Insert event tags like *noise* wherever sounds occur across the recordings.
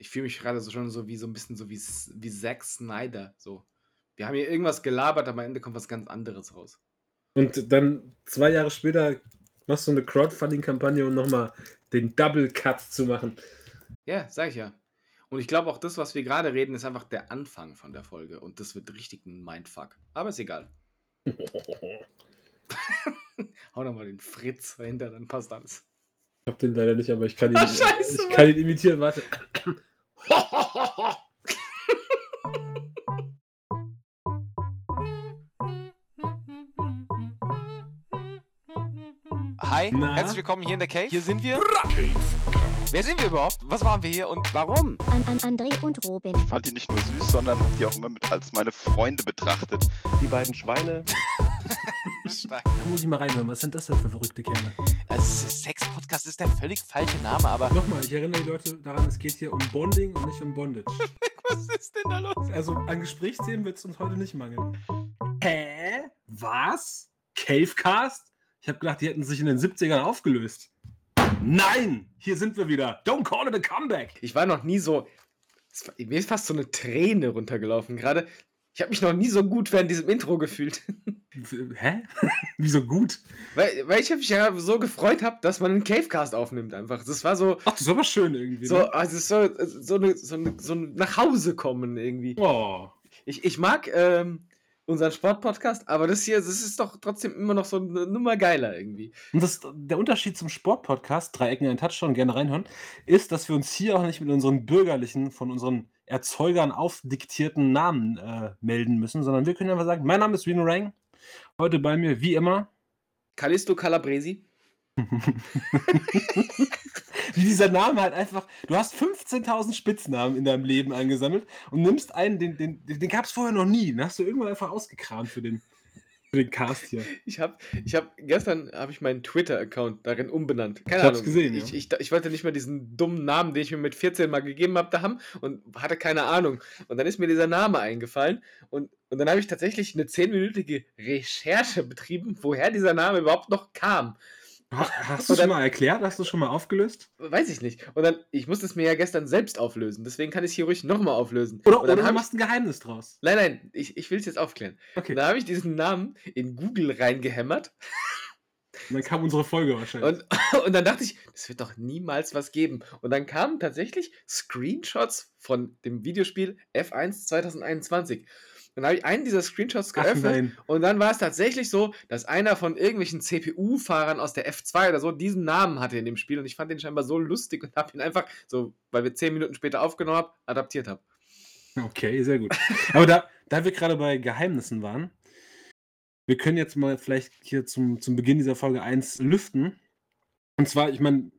Ich fühle mich gerade so schon so wie so ein bisschen so wie, wie Zack Snyder. So. Wir haben hier irgendwas gelabert, aber am Ende kommt was ganz anderes raus. Und dann zwei Jahre später machst du eine Crowdfunding-Kampagne, um nochmal den Double Cut zu machen. Ja, sag ich ja. Und ich glaube auch das, was wir gerade reden, ist einfach der Anfang von der Folge. Und das wird richtig ein Mindfuck. Aber ist egal. *laughs* Hau nochmal den Fritz dahinter, dann passt alles. Ich hab den leider nicht, aber ich kann ihn, Ach, Scheiße, ich kann ihn imitieren. Warte. Hi, Na? herzlich willkommen hier in der Cave. Hier sind wir. Wer sind wir überhaupt? Was waren wir hier und warum? An, an André und Robin. Ich fand die nicht nur süß, sondern die auch immer mit als meine Freunde betrachtet. Die beiden Schweine. *laughs* Da muss ich mal reinhören. Was sind das denn für verrückte Kerle? Also, Sex-Podcast ist der völlig falsche Name, aber. Nochmal, ich erinnere die Leute daran, es geht hier um Bonding und nicht um Bondage. *laughs* Was ist denn da los? Also, an Gesprächsthemen wird es uns heute nicht mangeln. Hä? Was? Cavecast? Ich habe gedacht, die hätten sich in den 70ern aufgelöst. Nein! Hier sind wir wieder. Don't call it a comeback. Ich war noch nie so. Mir ist fast so eine Träne runtergelaufen. Gerade ich habe mich noch nie so gut während diesem Intro gefühlt. Hä? *laughs* Wieso gut? Weil, weil ich mich ja so gefreut habe, dass man einen Cavecast aufnimmt einfach. Das war so. Ach, das ist aber schön irgendwie. So, ne? also so, so, eine, so, eine, so ein nach Hause kommen irgendwie. Oh. Ich, ich mag ähm, unseren Sportpodcast, aber das hier, das ist doch trotzdem immer noch so eine Nummer geiler irgendwie. Und das, der Unterschied zum Sportpodcast, drei Ecken ein Touchdown, gerne reinhören, ist, dass wir uns hier auch nicht mit unseren bürgerlichen, von unseren Erzeugern aufdiktierten Namen äh, melden müssen, sondern wir können einfach sagen, mein Name ist Rino Rang, heute bei mir wie immer Callisto Calabresi. *laughs* Wie dieser Name halt einfach, du hast 15.000 Spitznamen in deinem Leben angesammelt und nimmst einen, den, den, den gab es vorher noch nie. Den hast du irgendwann einfach ausgekramt für den, für den Cast hier. Ich habe ich hab, gestern habe ich meinen Twitter-Account darin umbenannt. Keine ich Ahnung. gesehen, ich, ja. ich, ich, wollte nicht mehr diesen dummen Namen, den ich mir mit 14 mal gegeben habe, da haben und hatte keine Ahnung. Und dann ist mir dieser Name eingefallen und, und dann habe ich tatsächlich eine 10-minütige Recherche betrieben, woher dieser Name überhaupt noch kam. Hast du es schon mal erklärt? Hast du es schon mal aufgelöst? Weiß ich nicht. Und dann, ich musste es mir ja gestern selbst auflösen, deswegen kann ich es hier ruhig nochmal auflösen. Oder, oder du machst ein Geheimnis draus. Nein, nein, ich, ich will es jetzt aufklären. Okay. Da habe ich diesen Namen in Google reingehämmert. Und dann kam unsere Folge wahrscheinlich. Und, *laughs* und dann dachte ich, das wird doch niemals was geben. Und dann kamen tatsächlich Screenshots von dem Videospiel F1 2021. Dann habe ich einen dieser Screenshots geöffnet und dann war es tatsächlich so, dass einer von irgendwelchen CPU-Fahrern aus der F2 oder so diesen Namen hatte in dem Spiel und ich fand den scheinbar so lustig und habe ihn einfach, so, weil wir zehn Minuten später aufgenommen haben, adaptiert habe. Okay, sehr gut. Aber da, da wir gerade bei Geheimnissen waren, wir können jetzt mal vielleicht hier zum, zum Beginn dieser Folge 1 lüften. Und zwar, ich meine,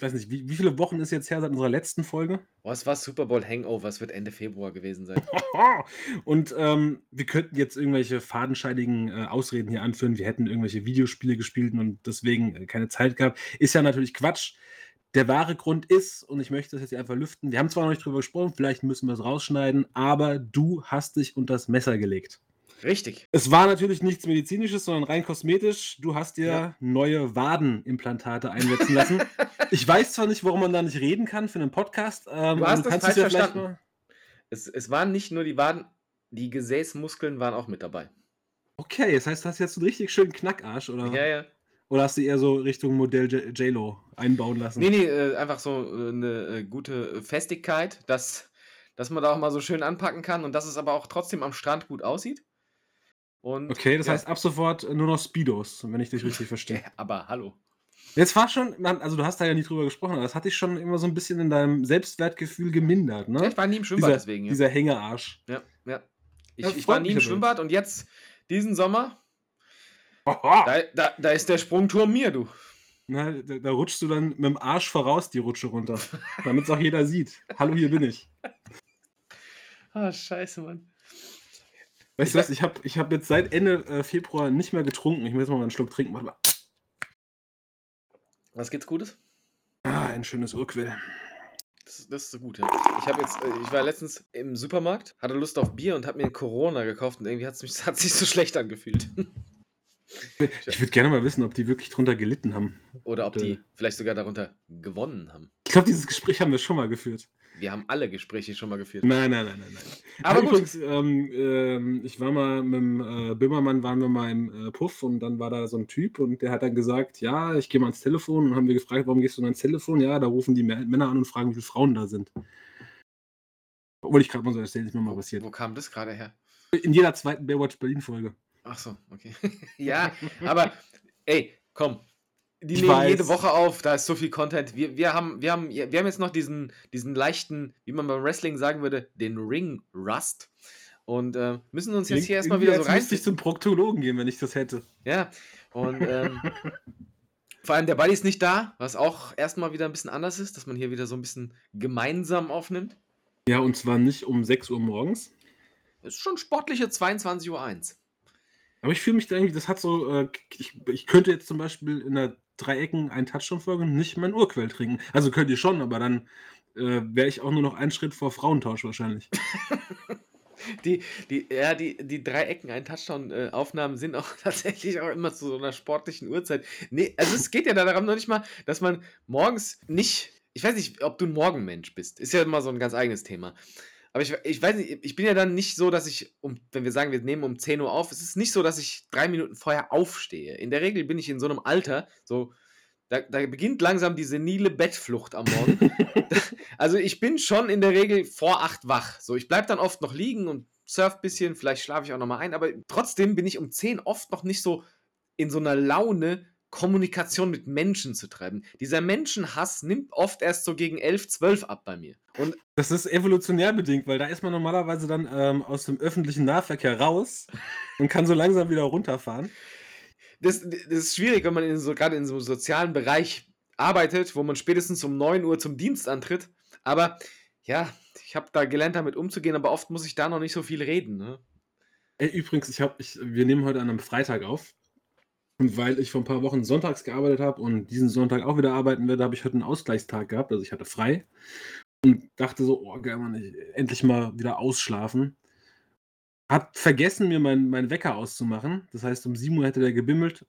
weiß nicht, wie, wie viele Wochen ist jetzt her seit unserer letzten Folge? Boah, es war Super Bowl Hangover, es wird Ende Februar gewesen sein. *laughs* Und ähm, wir könnten jetzt irgendwelche fadenscheidigen äh, Ausreden hier anführen, wir hätten irgendwelche Videospiele gespielt und deswegen äh, keine Zeit gehabt. Ist ja natürlich Quatsch. Der wahre Grund ist, und ich möchte das jetzt hier einfach lüften, wir haben zwar noch nicht drüber gesprochen, vielleicht müssen wir es rausschneiden, aber du hast dich unter das Messer gelegt. Richtig. Es war natürlich nichts Medizinisches, sondern rein kosmetisch. Du hast dir ja. neue Wadenimplantate einsetzen lassen. *laughs* ich weiß zwar nicht, warum man da nicht reden kann für einen Podcast. Ähm, du hast das falsch ja verstanden. Es, es waren nicht nur die Waden, die Gesäßmuskeln waren auch mit dabei. Okay, das heißt, du hast jetzt einen richtig schönen Knackarsch, oder? Ja, ja. Oder hast du eher so Richtung Modell J-Lo einbauen lassen? Nee, nee, äh, einfach so äh, eine äh, gute Festigkeit, dass, dass man da auch mal so schön anpacken kann und dass es aber auch trotzdem am Strand gut aussieht. Und, okay, das ja. heißt ab sofort nur noch Speedos, wenn ich dich richtig verstehe. Ja, *laughs* aber hallo. Jetzt war schon, also du hast da ja nicht drüber gesprochen, aber das hatte ich schon immer so ein bisschen in deinem Selbstwertgefühl gemindert, ne? Ja, ich war nie im Schwimmbad dieser, deswegen. Ja. Dieser Hängearsch. Ja, ja. Ich, ich war nie im Schwimmbad und jetzt, diesen Sommer, da, da, da, ist der Sprungturm mir, du. Na, da, da, rutschst du dann mit dem Arsch voraus die Rutsche runter, damit es auch jeder sieht. Hallo, hier bin ich. *laughs* Ah, oh, scheiße, Mann. Weißt du was, ich habe ich hab jetzt seit Ende äh, Februar nicht mehr getrunken. Ich muss jetzt mal einen Schluck trinken. Warte mal. Was gibt's Gutes? Ah, ein schönes Urquell. Das, das ist so gut, ja. Ich habe jetzt, äh, ich war letztens im Supermarkt, hatte Lust auf Bier und habe mir Corona gekauft und irgendwie hat es mich *laughs* hat sich so schlecht angefühlt. *laughs* Ich würde gerne mal wissen, ob die wirklich drunter gelitten haben. Oder ob die vielleicht sogar darunter gewonnen haben. Ich glaube, dieses Gespräch haben wir schon mal geführt. Wir haben alle Gespräche schon mal geführt. Nein, nein, nein, nein, nein. Aber übrigens, ähm, ähm, ich war mal mit dem äh, Böhmermann, waren wir mal im äh, Puff und dann war da so ein Typ und der hat dann gesagt, ja, ich gehe mal ans Telefon und haben wir gefragt, warum gehst du ans Telefon? Ja, da rufen die Männer an und fragen, wie viele Frauen da sind. Obwohl ich gerade mal so erzählen, ist mir mal passiert. Wo kam das gerade her? In jeder zweiten Baywatch Berlin-Folge. Ach so, okay. *laughs* ja, aber ey, komm. Die ich nehmen weiß. jede Woche auf, da ist so viel Content. Wir, wir, haben, wir, haben, wir haben jetzt noch diesen, diesen leichten, wie man beim Wrestling sagen würde, den Ring Rust. Und äh, müssen uns jetzt hier erstmal wieder so rein. müsste ich zum Proktologen gehen, wenn ich das hätte. Ja, und ähm, *laughs* vor allem der Buddy ist nicht da, was auch erstmal wieder ein bisschen anders ist, dass man hier wieder so ein bisschen gemeinsam aufnimmt. Ja, und zwar nicht um 6 Uhr morgens. Das ist schon sportliche 22.01 Uhr. Aber ich fühle mich da irgendwie, das hat so, äh, ich, ich könnte jetzt zum Beispiel in der Dreiecken ein Touchdown-Folge nicht mein Urquell trinken. Also könnt ihr schon, aber dann äh, wäre ich auch nur noch einen Schritt vor Frauentausch wahrscheinlich. *laughs* die, die, ja, die, die drei Ecken, ein Touchdown-Aufnahmen sind auch *laughs* tatsächlich auch immer zu so einer sportlichen Uhrzeit. Nee, also es geht ja darum noch nicht mal, dass man morgens nicht, ich weiß nicht, ob du ein Morgenmensch bist. Ist ja immer so ein ganz eigenes Thema. Aber ich, ich weiß nicht, ich bin ja dann nicht so, dass ich, um, wenn wir sagen, wir nehmen um 10 Uhr auf, es ist nicht so, dass ich drei Minuten vorher aufstehe. In der Regel bin ich in so einem Alter, so, da, da beginnt langsam die senile Bettflucht am Morgen. *laughs* also ich bin schon in der Regel vor acht wach. So, ich bleibe dann oft noch liegen und surf ein bisschen, vielleicht schlafe ich auch nochmal ein, aber trotzdem bin ich um 10 oft noch nicht so in so einer Laune, Kommunikation mit Menschen zu treiben. Dieser Menschenhass nimmt oft erst so gegen 11, 12 ab bei mir. Und das ist evolutionär bedingt, weil da ist man normalerweise dann ähm, aus dem öffentlichen Nahverkehr raus und kann so langsam wieder runterfahren. Das, das ist schwierig, wenn man in so, gerade in so einem sozialen Bereich arbeitet, wo man spätestens um 9 Uhr zum Dienst antritt. Aber ja, ich habe da gelernt, damit umzugehen, aber oft muss ich da noch nicht so viel reden. Ne? Übrigens, ich hab, ich, wir nehmen heute an einem Freitag auf. Und weil ich vor ein paar Wochen sonntags gearbeitet habe und diesen Sonntag auch wieder arbeiten werde, habe ich heute einen Ausgleichstag gehabt. Also ich hatte frei und dachte so, oh geil, Mann, ich, endlich mal wieder ausschlafen. Hab vergessen, mir meinen mein Wecker auszumachen. Das heißt, um 7 Uhr hätte der gebimmelt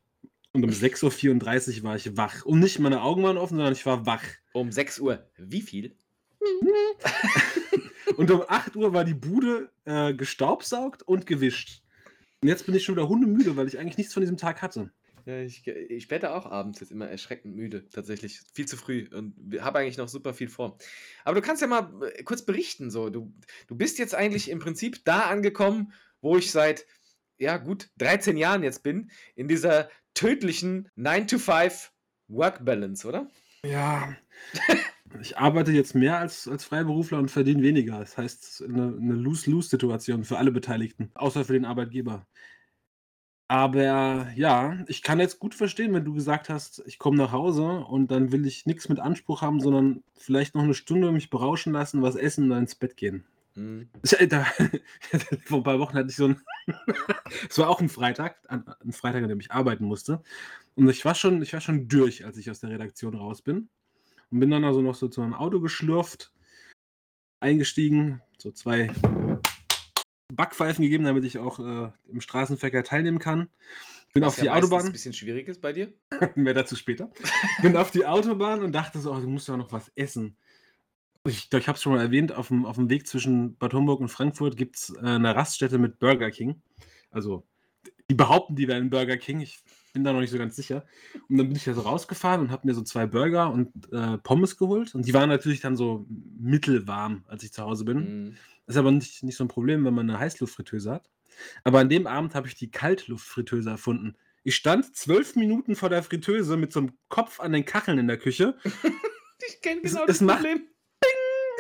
und um *laughs* 6.34 Uhr war ich wach. Und nicht meine Augen waren offen, sondern ich war wach. Um 6 Uhr. Wie viel? *laughs* und um 8 Uhr war die Bude äh, gestaubsaugt und gewischt. Und jetzt bin ich schon wieder hundemüde, weil ich eigentlich nichts von diesem Tag hatte. Ja, ich, ich werde auch abends jetzt immer erschreckend müde, tatsächlich. Viel zu früh und habe eigentlich noch super viel vor. Aber du kannst ja mal äh, kurz berichten, so. Du, du bist jetzt eigentlich im Prinzip da angekommen, wo ich seit, ja, gut 13 Jahren jetzt bin, in dieser tödlichen 9-to-5 Work Balance, oder? Ja. ich arbeite jetzt mehr als, als Freiberufler und verdiene weniger. Das heißt, eine, eine Lose-Lose-Situation für alle Beteiligten, außer für den Arbeitgeber. Aber ja, ich kann jetzt gut verstehen, wenn du gesagt hast, ich komme nach Hause und dann will ich nichts mit Anspruch haben, sondern vielleicht noch eine Stunde mich berauschen lassen, was essen und dann ins Bett gehen. Mhm. da, *laughs* vor ein paar Wochen hatte ich so ein, *laughs* es war auch ein Freitag, ein Freitag, an dem ich arbeiten musste. Und ich war schon, ich war schon durch, als ich aus der Redaktion raus bin. Und bin dann also noch so zu einem Auto geschlürft, eingestiegen, so zwei Backpfeifen gegeben, damit ich auch äh, im Straßenverkehr teilnehmen kann. Bin Was auf ja die Autobahn. ein bisschen schwierig ist bei dir. *laughs* Mehr dazu später. Bin auf die Autobahn und dachte so, oh, du musst ja noch was essen. Ich, ich habe es schon mal erwähnt, auf dem, auf dem Weg zwischen Bad Homburg und Frankfurt gibt es äh, eine Raststätte mit Burger King. Also, die behaupten, die wären Burger King. Ich bin da noch nicht so ganz sicher. Und dann bin ich da so rausgefahren und habe mir so zwei Burger und äh, Pommes geholt. Und die waren natürlich dann so mittelwarm, als ich zu Hause bin. Mm. Ist aber nicht, nicht so ein Problem, wenn man eine Heißluftfritteuse hat. Aber an dem Abend habe ich die Kaltluftfritteuse erfunden. Ich stand zwölf Minuten vor der Fritteuse mit so einem Kopf an den Kacheln in der Küche. *laughs* ich kenne genau es, das es Problem. Macht,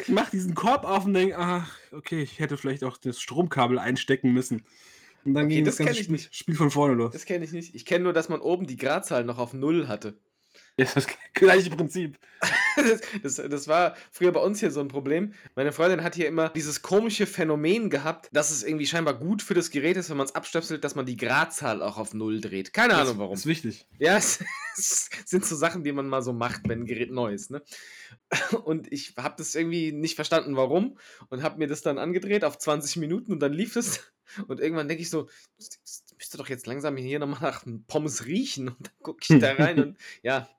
ich mache diesen Korb auf und denke, ach, okay, ich hätte vielleicht auch das Stromkabel einstecken müssen. Und dann okay, ging das, das ganze Spiel, Spiel, von vorne los. Das kenne ich nicht. Ich kenne nur, dass man oben die Gradzahl noch auf Null hatte. Ja, das gleiche Prinzip. das, das, das, war früher bei uns hier so ein Problem. Meine Freundin hat hier immer dieses komische Phänomen gehabt, dass es irgendwie scheinbar gut für das Gerät ist, wenn man es abstöpselt, dass man die Gradzahl auch auf Null dreht. Keine Ahnung warum. Das ist wichtig. Ja, es, *laughs* es, sind so Sachen, die man mal so macht, wenn ein Gerät neu ist. Ne? *laughs* Und ich habe das irgendwie nicht verstanden, warum. Und habe mir das dann angedreht auf 20 Minuten und dann lief es. *laughs* Und irgendwann denke ich so, das müsste doch jetzt langsam hier nochmal nach Pommes riechen. Und dann gucke ich da rein und ja,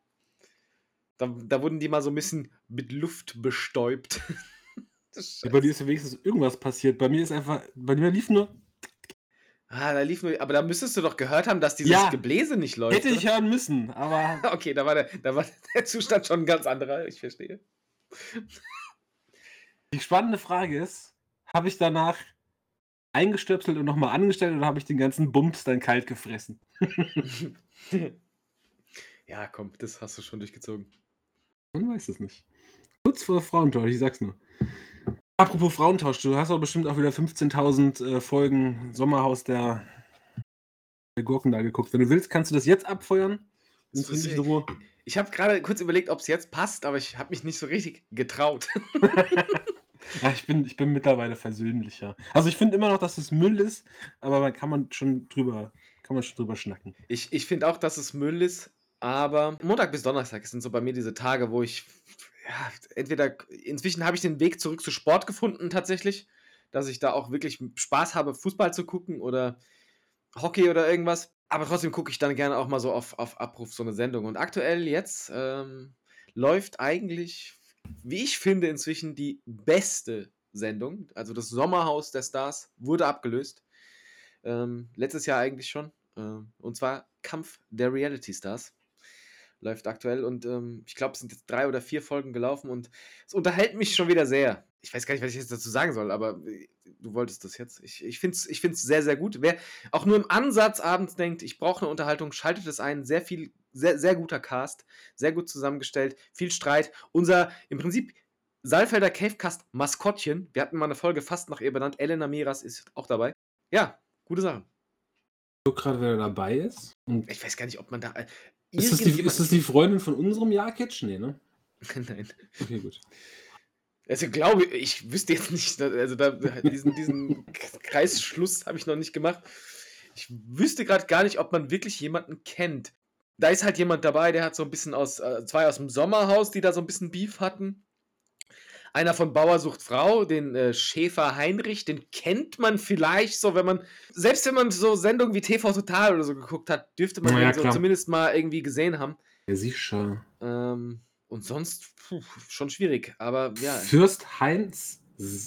da, da wurden die mal so ein bisschen mit Luft bestäubt. *laughs* Ja, bei dir ist ja wenigstens irgendwas passiert. Bei mir ist einfach, bei mir lief nur. Ah, da lief nur, aber da müsstest du doch gehört haben, dass dieses ja, Gebläse nicht läuft. Hätte ich oder? hören müssen, aber. *laughs* okay, da war, der, da war *laughs* der Zustand schon ein ganz anderer, ich verstehe. Die spannende Frage ist: Habe ich danach eingestöpselt und nochmal angestellt oder habe ich den ganzen Bums dann kalt gefressen? ja, komm, das hast du schon durchgezogen. Man weiß es nicht. Kurz vor Frauentausch, ich sag's nur. Apropos Frauentausch, du hast doch bestimmt auch wieder 15.000 äh, Folgen Sommerhaus der, der Gurken da geguckt. Wenn du willst, kannst du das jetzt abfeuern. Das ich ich habe gerade kurz überlegt, ob es jetzt passt, aber ich habe mich nicht so richtig getraut. *laughs* *laughs* ja, ich bin, ich bin mittlerweile versöhnlicher. Also ich finde immer noch, dass es Müll ist, aber man kann man schon drüber, kann man schon drüber schnacken. Ich, ich finde auch, dass es Müll ist, aber Montag bis Donnerstag sind so bei mir diese Tage, wo ich ja, entweder inzwischen habe ich den Weg zurück zu Sport gefunden tatsächlich, dass ich da auch wirklich Spaß habe, Fußball zu gucken oder Hockey oder irgendwas. Aber trotzdem gucke ich dann gerne auch mal so auf, auf Abruf so eine Sendung. Und aktuell jetzt ähm, läuft eigentlich, wie ich finde, inzwischen die beste Sendung. Also das Sommerhaus der Stars wurde abgelöst. Ähm, letztes Jahr eigentlich schon. Ähm, und zwar Kampf der Reality Stars läuft aktuell und ähm, ich glaube, es sind jetzt drei oder vier Folgen gelaufen und es unterhält mich schon wieder sehr. Ich weiß gar nicht, was ich jetzt dazu sagen soll, aber äh, du wolltest das jetzt. Ich, ich finde es ich find's sehr, sehr gut. Wer auch nur im Ansatz abends denkt, ich brauche eine Unterhaltung, schaltet es ein. Sehr viel, sehr, sehr guter Cast, sehr gut zusammengestellt, viel Streit. Unser im Prinzip Saalfelder Cavecast Maskottchen, wir hatten mal eine Folge fast nach ihr benannt, Elena Miras ist auch dabei. Ja, gute Sache. So gerade, wer dabei ist. Ich weiß gar nicht, ob man da. Ist das, die, ist das die Freundin von unserem Jakitsch? Nee, ne? *laughs* Nein. Okay, gut. Also glaube ich, wüsste jetzt nicht, also da, diesen, diesen Kreisschluss habe ich noch nicht gemacht. Ich wüsste gerade gar nicht, ob man wirklich jemanden kennt. Da ist halt jemand dabei, der hat so ein bisschen aus, äh, zwei aus dem Sommerhaus, die da so ein bisschen Beef hatten. Einer von Bauer sucht Frau, den äh, Schäfer Heinrich, den kennt man vielleicht so, wenn man, selbst wenn man so Sendungen wie TV Total oder so geguckt hat, dürfte man ja, den so zumindest mal irgendwie gesehen haben. Ja, sicher. Ähm, und sonst puh, schon schwierig, aber ja. Fürst Heinz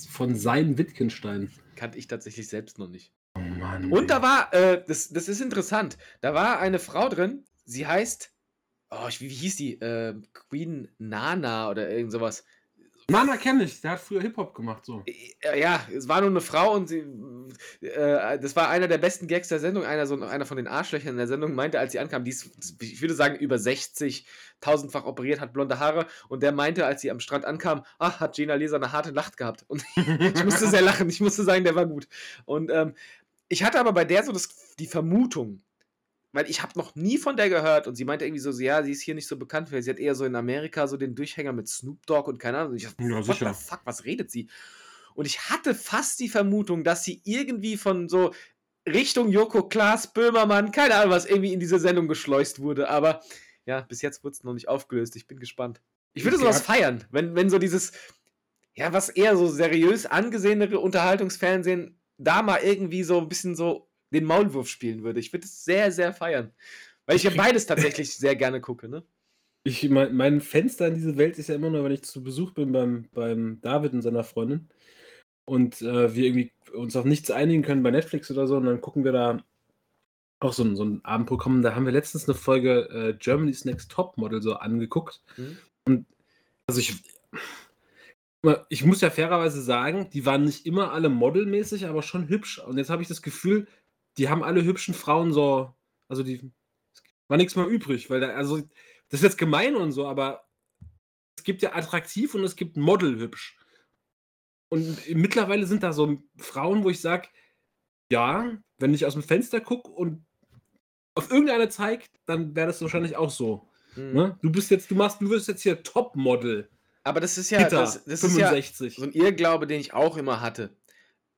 von Sein Wittgenstein. Kannte ich tatsächlich selbst noch nicht. Oh Mann. Und da war, äh, das, das ist interessant, da war eine Frau drin, sie heißt, oh, wie, wie hieß die? Äh, Queen Nana oder irgend sowas. Nana kenne ich, der hat früher Hip-Hop gemacht, so. Äh, ja, es war nur eine Frau und sie, äh, das war einer der besten Gags der Sendung. Einer, so, einer von den Arschlöchern der Sendung meinte, als sie ankam, die ist, ich würde sagen, über 60, tausendfach operiert, hat blonde Haare und der meinte, als sie am Strand ankam, ach, hat Gina Leser eine harte Nacht gehabt. Und *laughs* ich musste sehr lachen, ich musste sagen, der war gut. Und ähm, ich hatte aber bei der so das, die Vermutung, weil ich habe noch nie von der gehört und sie meinte irgendwie so, ja, sie ist hier nicht so bekannt, weil sie hat eher so in Amerika so den Durchhänger mit Snoop Dogg und keine Ahnung. Und ich dachte, ja, what the fuck, was redet sie? Und ich hatte fast die Vermutung, dass sie irgendwie von so Richtung Joko Klaas, Böhmermann, keine Ahnung was, irgendwie in diese Sendung geschleust wurde. Aber ja, bis jetzt wurde es noch nicht aufgelöst. Ich bin gespannt. Ich würde sowas feiern, wenn, wenn so dieses, ja, was eher so seriös angesehenere Unterhaltungsfernsehen da mal irgendwie so ein bisschen so den Maulwurf spielen würde. Ich würde es sehr, sehr feiern. Weil ich ja beides tatsächlich sehr gerne gucke, ne? Ich, mein, mein Fenster in diese Welt ist ja immer nur, wenn ich zu Besuch bin beim, beim David und seiner Freundin und äh, wir irgendwie uns auf nichts einigen können bei Netflix oder so und dann gucken wir da auch so ein, so ein Abendprogramm. Da haben wir letztens eine Folge äh, Germany's Next Top Model so angeguckt. Mhm. Und also ich, ich muss ja fairerweise sagen, die waren nicht immer alle modelmäßig, aber schon hübsch. Und jetzt habe ich das Gefühl, die haben alle hübschen Frauen so, also die war nichts mehr übrig, weil da, also das ist jetzt gemein und so, aber es gibt ja attraktiv und es gibt Model hübsch. Und mittlerweile sind da so Frauen, wo ich sage, ja, wenn ich aus dem Fenster gucke und auf irgendeine zeigt, dann wäre das wahrscheinlich auch so. Mhm. Ne? Du bist jetzt, du machst, du wirst jetzt hier Topmodel. Aber das ist ja, Hitter, das, das 65. ist ja so ein Irrglaube, den ich auch immer hatte,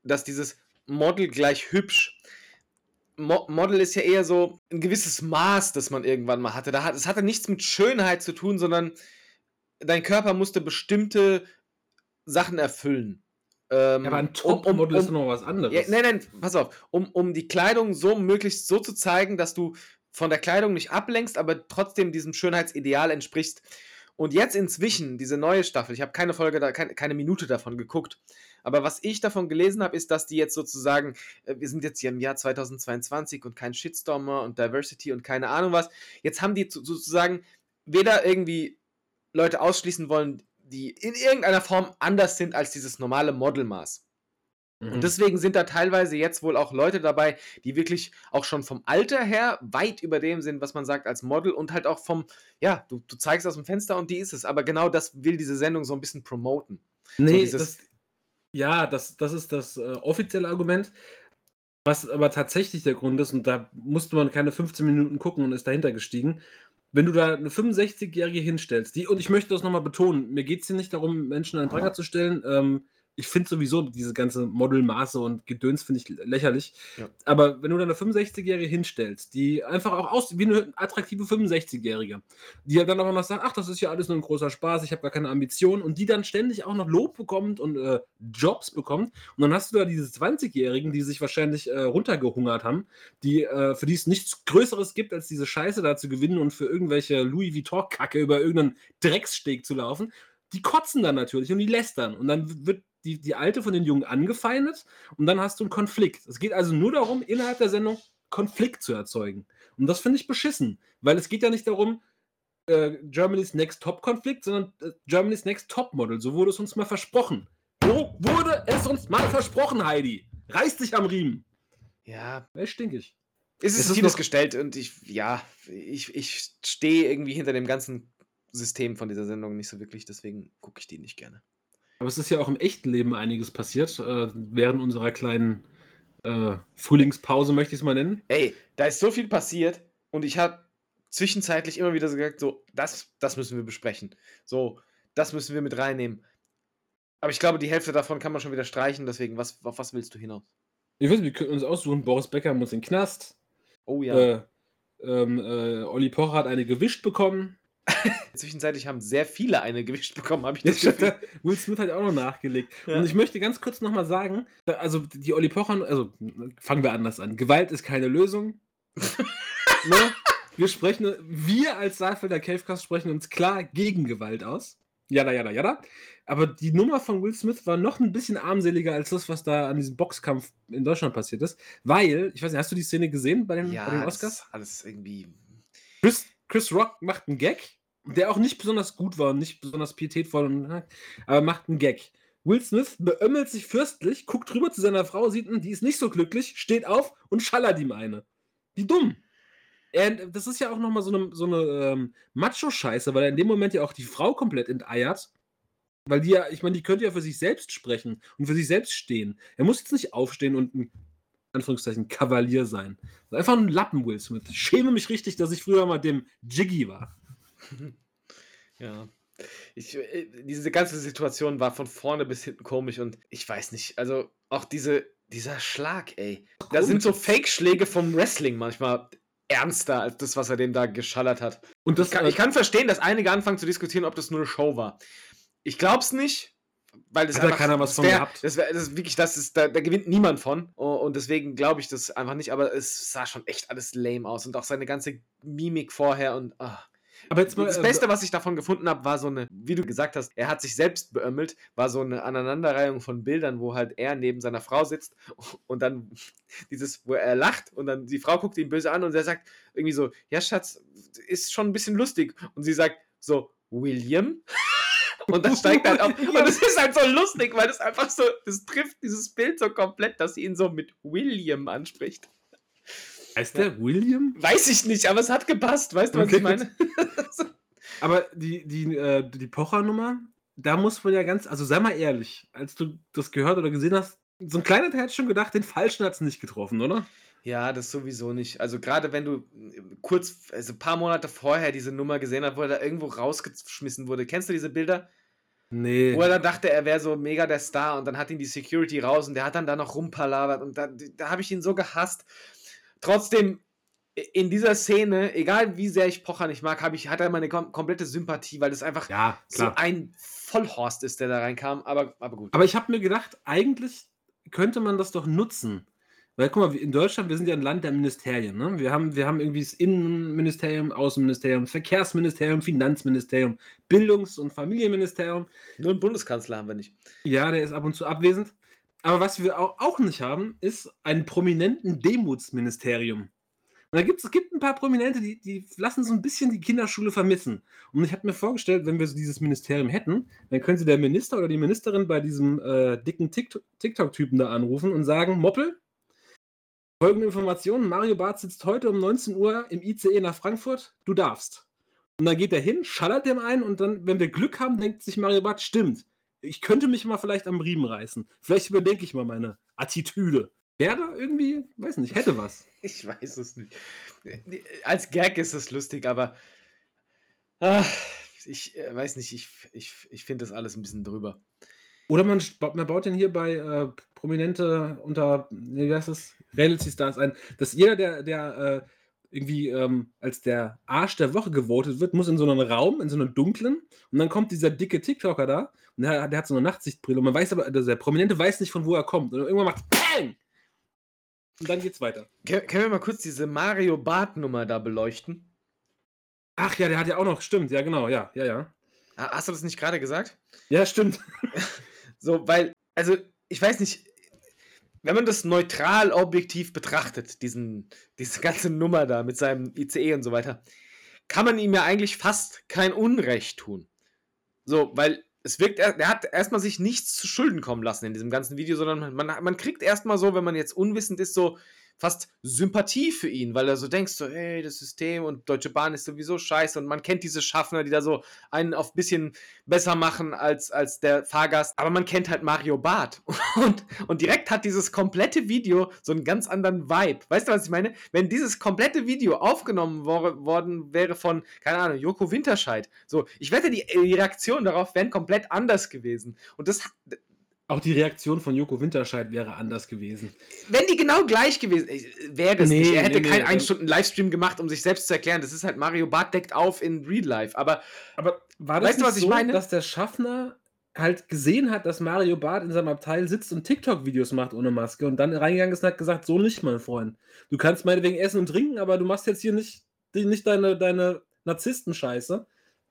dass dieses Model gleich hübsch Mo Model ist ja eher so ein gewisses Maß, das man irgendwann mal hatte. Da hat, es hatte nichts mit Schönheit zu tun, sondern dein Körper musste bestimmte Sachen erfüllen. Ähm, ja, aber ein Topmodel um, um, ist noch was anderes. Ja, nein, nein, pass auf. Um, um die Kleidung so möglichst so zu zeigen, dass du von der Kleidung nicht ablenkst, aber trotzdem diesem Schönheitsideal entsprichst. Und jetzt inzwischen, diese neue Staffel, ich habe keine Folge, da, keine, keine Minute davon geguckt. Aber was ich davon gelesen habe, ist, dass die jetzt sozusagen, äh, wir sind jetzt hier im Jahr 2022 und kein Shitstormer und Diversity und keine Ahnung was. Jetzt haben die sozusagen weder irgendwie Leute ausschließen wollen, die in irgendeiner Form anders sind als dieses normale Modelmaß. Mhm. Und deswegen sind da teilweise jetzt wohl auch Leute dabei, die wirklich auch schon vom Alter her weit über dem sind, was man sagt als Model und halt auch vom, ja, du, du zeigst aus dem Fenster und die ist es. Aber genau das will diese Sendung so ein bisschen promoten. Nee, so das, ja, das, das ist das äh, offizielle Argument. Was aber tatsächlich der Grund ist, und da musste man keine 15 Minuten gucken und ist dahinter gestiegen, wenn du da eine 65-Jährige hinstellst, die, und ich möchte das nochmal betonen, mir geht es hier nicht darum, Menschen an den Pranger zu stellen. Ähm, ich finde sowieso diese ganze Modelmaße und Gedöns finde ich lächerlich. Ja. Aber wenn du dann eine 65-Jährige hinstellst, die einfach auch aussieht wie eine attraktive 65-Jährige, die ja dann auch noch sagt, ach, das ist ja alles nur ein großer Spaß, ich habe gar keine Ambitionen und die dann ständig auch noch Lob bekommt und äh, Jobs bekommt. Und dann hast du da diese 20-Jährigen, die sich wahrscheinlich äh, runtergehungert haben, die, äh, für die es nichts Größeres gibt, als diese Scheiße da zu gewinnen und für irgendwelche Louis Vuitton-Kacke über irgendeinen Dreckssteg zu laufen die kotzen dann natürlich und die lästern. Und dann wird die, die Alte von den Jungen angefeindet und dann hast du einen Konflikt. Es geht also nur darum, innerhalb der Sendung Konflikt zu erzeugen. Und das finde ich beschissen, weil es geht ja nicht darum, äh, Germany's Next Top-Konflikt, sondern äh, Germany's Next Top-Model. So wurde es uns mal versprochen. Wo wurde es uns mal versprochen, Heidi? Reiß dich am Riemen. Ja. Wer stinkig. Es ist, es ist vieles gestellt und ich, ja, ich, ich stehe irgendwie hinter dem ganzen System von dieser Sendung nicht so wirklich, deswegen gucke ich die nicht gerne. Aber es ist ja auch im echten Leben einiges passiert, äh, während unserer kleinen äh, Frühlingspause, möchte ich es mal nennen. Ey, da ist so viel passiert und ich habe zwischenzeitlich immer wieder so gesagt, so, das, das müssen wir besprechen. So, das müssen wir mit reinnehmen. Aber ich glaube, die Hälfte davon kann man schon wieder streichen, deswegen, was, auf was willst du hinaus? Ich weiß, wir können uns aussuchen, Boris Becker muss in den Knast. Oh ja. Äh, ähm, äh, Olli Pocher hat eine gewischt bekommen. *laughs* Zwischenzeitlich haben sehr viele eine gewischt bekommen, habe ich das Gefühl. Will Smith hat auch noch nachgelegt. Ja. Und ich möchte ganz kurz nochmal sagen, also die Olli Pocher, also fangen wir anders an. Gewalt ist keine Lösung. *laughs* ne? Wir sprechen, wir als Saalfelder Cavecast sprechen uns klar gegen Gewalt aus. Jada, jada, jada. Aber die Nummer von Will Smith war noch ein bisschen armseliger als das, was da an diesem Boxkampf in Deutschland passiert ist. Weil, ich weiß nicht, hast du die Szene gesehen bei den, ja, bei den Oscars? alles irgendwie. Chris, Chris Rock macht einen Gag der auch nicht besonders gut war und nicht besonders pietätvoll, ne, aber macht einen Gag. Will Smith beömmelt sich fürstlich, guckt rüber zu seiner Frau, sieht, hm, die ist nicht so glücklich, steht auf und schallert ihm eine. Wie dumm. Er, das ist ja auch nochmal so eine, so eine ähm, Macho-Scheiße, weil er in dem Moment ja auch die Frau komplett enteiert. Weil die ja, ich meine, die könnte ja für sich selbst sprechen und für sich selbst stehen. Er muss jetzt nicht aufstehen und ein Anführungszeichen Kavalier sein. Einfach ein Lappen, Will Smith. Ich schäme mich richtig, dass ich früher mal dem Jiggy war. *laughs* Ja. Ich, äh, diese ganze Situation war von vorne bis hinten komisch und ich weiß nicht, also auch diese, dieser Schlag, ey. Da sind so Fake-Schläge vom Wrestling manchmal ernster als das, was er dem da geschallert hat. Und das, ich, kann, ich kann verstehen, dass einige anfangen zu diskutieren, ob das nur eine Show war. Ich glaub's nicht, weil das hat einfach, keiner was von wär, gehabt. Das, wär, das ist wirklich, das ist, da, da gewinnt niemand von und deswegen glaube ich das einfach nicht, aber es sah schon echt alles lame aus und auch seine ganze Mimik vorher und ach. Aber jetzt mal, das äh, Beste, was ich davon gefunden habe, war so eine, wie du gesagt hast, er hat sich selbst beömmelt, war so eine Aneinanderreihung von Bildern, wo halt er neben seiner Frau sitzt und dann dieses, wo er lacht und dann die Frau guckt ihn böse an und er sagt irgendwie so, ja Schatz, ist schon ein bisschen lustig. Und sie sagt so, William? *laughs* Und das steigt halt auf. Und es ist halt so lustig, weil das einfach so, das trifft dieses Bild so komplett, dass sie ihn so mit William anspricht. Heißt der William? Weiß ich nicht, aber es hat gepasst. Weißt du, was okay, ich meine? *laughs* aber die, die, äh, die Pocher-Nummer, da muss man ja ganz, also sei mal ehrlich, als du das gehört oder gesehen hast, so ein kleiner Teil hat schon gedacht, den Falschen hat es nicht getroffen, oder? Ja, das sowieso nicht. Also gerade wenn du kurz, also ein paar Monate vorher diese Nummer gesehen hast, wo er da irgendwo rausgeschmissen wurde. Kennst du diese Bilder? Nee. Wo er dann dachte, er wäre so mega der Star und dann hat ihn die Security raus und der hat dann da noch rumpalabert und da, da habe ich ihn so gehasst. Trotzdem, in dieser Szene, egal wie sehr ich Pocher nicht mag, ich, hat er meine kom komplette Sympathie, weil das einfach ja, so ein Vollhorst ist, der da reinkam. Aber, aber gut. Aber ich habe mir gedacht, eigentlich könnte man das doch nutzen. Weil guck mal, in Deutschland, wir sind ja ein Land der Ministerien. Ne? Wir, haben, wir haben irgendwie das Innenministerium, Außenministerium, Verkehrsministerium, Finanzministerium, Bildungs- und Familienministerium. Nur einen Bundeskanzler haben wir nicht. Ja, der ist ab und zu abwesend. Aber was wir auch nicht haben, ist einen prominenten Demutsministerium. Und da gibt's, es gibt ein paar Prominente, die, die lassen so ein bisschen die Kinderschule vermissen. Und ich habe mir vorgestellt, wenn wir so dieses Ministerium hätten, dann könnte der Minister oder die Ministerin bei diesem äh, dicken TikTok-Typen da anrufen und sagen: Moppel, folgende Informationen: Mario Barth sitzt heute um 19 Uhr im ICE nach Frankfurt, du darfst. Und dann geht er hin, schallert dem ein und dann, wenn wir Glück haben, denkt sich Mario Barth: Stimmt, ich könnte mich mal vielleicht am Riemen reißen. Vielleicht überdenke ich mal meine Attitüde. Wäre da irgendwie, weiß nicht, hätte was. *laughs* Ich weiß es nicht. Als Gag ist es lustig, aber ach, ich äh, weiß nicht, ich, ich, ich finde das alles ein bisschen drüber. Oder man, man baut den hier bei äh, Prominente unter, wie heißt das, Reality Stars ein, dass jeder, der, der äh, irgendwie ähm, als der Arsch der Woche gewotet wird, muss in so einen Raum, in so einen dunklen, und dann kommt dieser dicke TikToker da, und der, der hat so eine Nachtsichtbrille, und man weiß aber, also der Prominente weiß nicht, von wo er kommt, und irgendwann macht PANG! Und dann geht's weiter. Können, können wir mal kurz diese Mario Bart-Nummer da beleuchten? Ach ja, der hat ja auch noch, stimmt, ja, genau, ja, ja, ja. Hast du das nicht gerade gesagt? Ja, stimmt. *laughs* so, weil, also, ich weiß nicht, wenn man das neutral objektiv betrachtet, diesen, diese ganze Nummer da mit seinem ICE und so weiter, kann man ihm ja eigentlich fast kein Unrecht tun. So, weil es wirkt, er, hat erstmal sich nichts zu Schulden kommen lassen in diesem ganzen Video, sondern man, man kriegt erstmal so, wenn man jetzt unwissend ist, so fast Sympathie für ihn, weil er so denkst, so, ey, das System und Deutsche Bahn ist sowieso scheiße und man kennt diese Schaffner, die da so einen auf ein bisschen besser machen als, als der Fahrgast, aber man kennt halt Mario Barth *laughs* und, und direkt hat dieses komplette Video so einen ganz anderen Vibe. Weißt du, was ich meine? Wenn dieses komplette Video aufgenommen wor worden wäre von, keine Ahnung, Joko Winterscheid, so, ich wette, die, die Reaktionen darauf wären komplett anders gewesen und das, auch die Reaktion von Joko Winterscheid wäre anders gewesen. Wenn die genau gleich gewesen äh, wäre es nee, nicht. Er hätte nee, keinen nee. 1 Stunden Livestream gemacht, um sich selbst zu erklären. Das ist halt Mario Bart deckt auf in Real Life. Aber, aber war das weißt du, was so, ich meine? dass der Schaffner halt gesehen hat, dass Mario Bart in seinem Abteil sitzt und TikTok-Videos macht ohne Maske und dann reingegangen ist und hat gesagt, so nicht, mein Freund. Du kannst meinetwegen essen und trinken, aber du machst jetzt hier nicht, nicht deine, deine Narzissten-Scheiße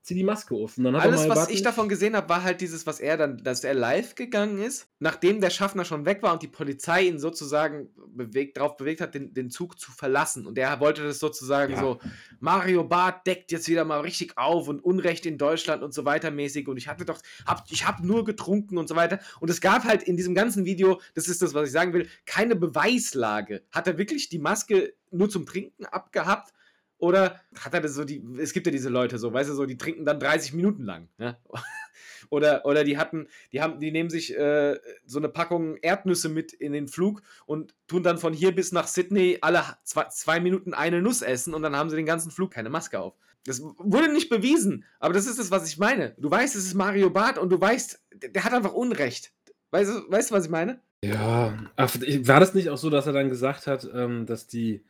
zieh die Maske auf. Alles, was ich davon gesehen habe, war halt dieses, was er dann, dass er live gegangen ist, nachdem der Schaffner schon weg war und die Polizei ihn sozusagen bewegt, darauf bewegt hat, den, den Zug zu verlassen. Und er wollte das sozusagen ja. so, Mario Barth deckt jetzt wieder mal richtig auf und Unrecht in Deutschland und so weiter mäßig. Und ich hatte doch, hab, ich habe nur getrunken und so weiter. Und es gab halt in diesem ganzen Video, das ist das, was ich sagen will, keine Beweislage. Hat er wirklich die Maske nur zum Trinken abgehabt? Oder hat er das so die, es gibt ja diese Leute so, weißt du, so, die trinken dann 30 Minuten lang. Ja? *laughs* oder, oder die hatten, die haben, die nehmen sich äh, so eine Packung Erdnüsse mit in den Flug und tun dann von hier bis nach Sydney alle zwei, zwei Minuten eine Nuss essen und dann haben sie den ganzen Flug keine Maske auf. Das wurde nicht bewiesen, aber das ist das, was ich meine. Du weißt, es ist Mario Barth und du weißt, der hat einfach Unrecht. Weißt du, weißt was ich meine? Ja, Ach, war das nicht auch so, dass er dann gesagt hat, ähm, dass die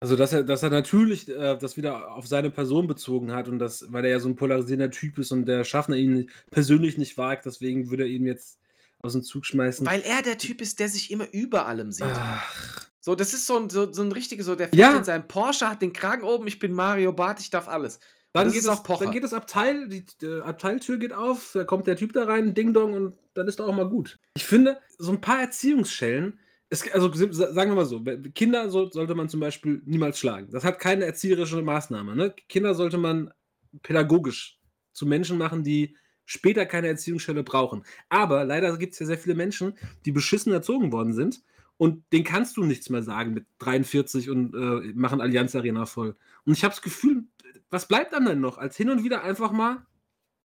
also, dass er dass er natürlich, äh, das wieder auf seine Person bezogen hat und das weil er ja so ein polarisierender Typ ist und der Schaffner ihn persönlich nicht wagt, deswegen würde er ihn jetzt aus dem Zug schmeißen. Weil er der Typ ist, der sich immer über allem sieht. Ach. So, das ist so ein so so 'n richtiger so, der fährt Ja. in seinem Porsche, hat den Kragen oben, ich bin Mario Barth, ich darf alles. Dann geht das dann geht das Abteil die äh, Abteiltür geht auf, da kommt der Typ da rein, Ding Dong und dann ist er auch mal gut. Ich finde, so ein paar Erziehungsschellen es, also sagen wir mal so, Kinder so, sollte man zum Beispiel niemals schlagen. Das hat keine erzieherische Maßnahme. Ne? Kinder sollte man pädagogisch zu Menschen machen, die später keine Erziehungsstelle brauchen. Aber leider gibt es ja sehr viele Menschen, die beschissen erzogen worden sind und denen kannst du nichts mehr sagen mit 43 und äh, machen Allianz Arena voll. Und ich habe das Gefühl, was bleibt dann denn noch, als hin und wieder einfach mal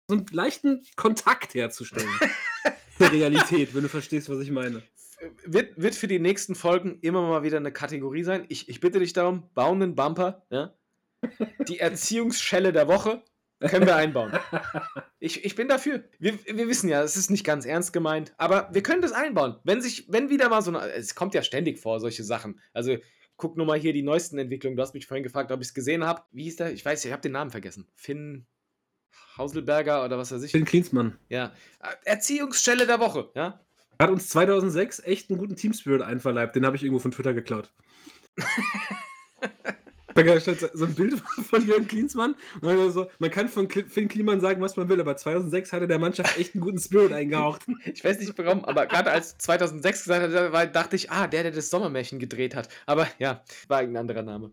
so einen leichten Kontakt herzustellen? *laughs* Der Realität, wenn du verstehst, was ich meine wird, wird für die nächsten Folgen immer mal wieder eine Kategorie sein. Ich, ich bitte dich darum, bauen einen Bumper. Ja? Die Erziehungsschelle der Woche können wir einbauen. Ich, ich bin dafür. Wir, wir wissen ja, es ist nicht ganz ernst gemeint, aber wir können das einbauen. Wenn sich, wenn wieder mal so eine, es kommt ja ständig vor, solche Sachen. Also guck nur mal hier die neuesten Entwicklungen. Du hast mich vorhin gefragt, ob ich es gesehen habe. Wie hieß der? Ich weiß, ich habe den Namen vergessen. Finn Hauselberger oder was weiß ich. Finn Klinsmann. Ja. Erziehungsstelle der Woche, ja. Hat uns 2006 echt einen guten Team Spirit einverleibt. Den habe ich irgendwo von Twitter geklaut. *laughs* Da stand so ein Bild von Jürgen Klinsmann. So, man kann von Finn Kliman sagen, was man will, aber 2006 hatte der Mannschaft echt einen guten Spirit eingehaucht. *laughs* Ich weiß nicht warum, aber gerade als 2006 gesagt hat, dachte ich, ah, der, der das Sommermärchen gedreht hat. Aber ja, war ein anderer Name.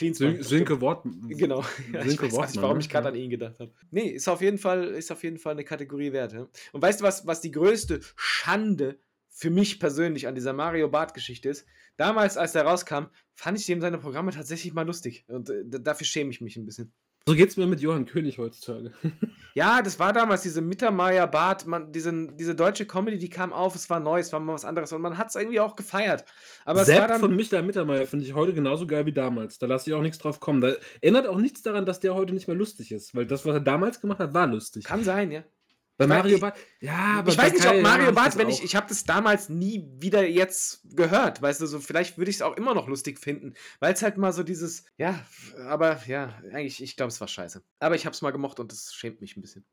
Klinsmann. Sönke Wort. Genau. *laughs* Ja, ich weiß nicht, warum ich gerade an ihn gedacht habe. Nee, ist auf jeden Fall, ist auf jeden Fall eine Kategorie wert. Ja? Und weißt du, was, was die größte Schande für mich persönlich an dieser Mario Bart-Geschichte ist? Damals, als er rauskam, fand ich dem seine Programme tatsächlich mal lustig. Und äh, dafür schäme ich mich ein bisschen. So geht's mir mit Johann König heutzutage. *laughs* ja, das war damals diese Mittermeier Bart, man, diese, diese deutsche Comedy, die kam auf, es war neu, es war mal was anderes und man hat es irgendwie auch gefeiert. Aber Sepp es war dann, von Michael Mittermeier finde ich heute genauso geil wie damals. Da lasse ich auch nichts drauf kommen. Da ändert auch nichts daran, dass der heute nicht mehr lustig ist, weil das, was er damals gemacht hat, war lustig. Kann sein, ja. Bei Mario Bart, ja, aber ich weiß nicht, ob Mario Bart, wenn ich, ich habe das damals nie wieder jetzt gehört, weißt du, so vielleicht würde ich es auch immer noch lustig finden, weil es halt mal so dieses, ja, aber ja, eigentlich, ich glaube, es war scheiße. Aber ich habe es mal gemocht und das schämt mich ein bisschen.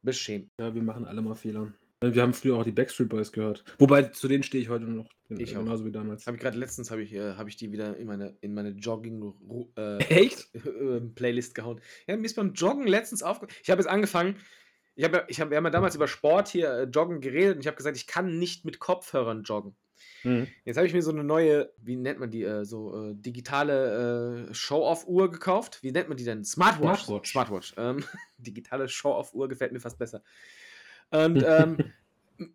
Beschämt. Ja, wir machen alle mal Fehler. Wir haben früher auch die Backstreet Boys gehört. Wobei, zu denen stehe ich heute noch. Ich auch. Genauso wie damals. Habe ich gerade letztens habe ich, äh, hab ich die wieder in meine, in meine Jogging äh, Echt? Äh, *laughs* Playlist gehauen. Ja, mir ist beim Joggen letztens aufgefallen. Ich habe jetzt angefangen, ich habe, ich hab, wir haben ja damals über Sport hier, äh, Joggen geredet und ich habe gesagt, ich kann nicht mit Kopfhörern joggen. Mhm. Jetzt habe ich mir so eine neue, wie nennt man die, äh, so äh, digitale äh, Show-Off-Uhr gekauft. Wie nennt man die denn? Smartwatch. Smartwatch. Smartwatch. Ähm, *laughs* digitale Show-Off-Uhr gefällt mir fast besser. Und *laughs* ähm,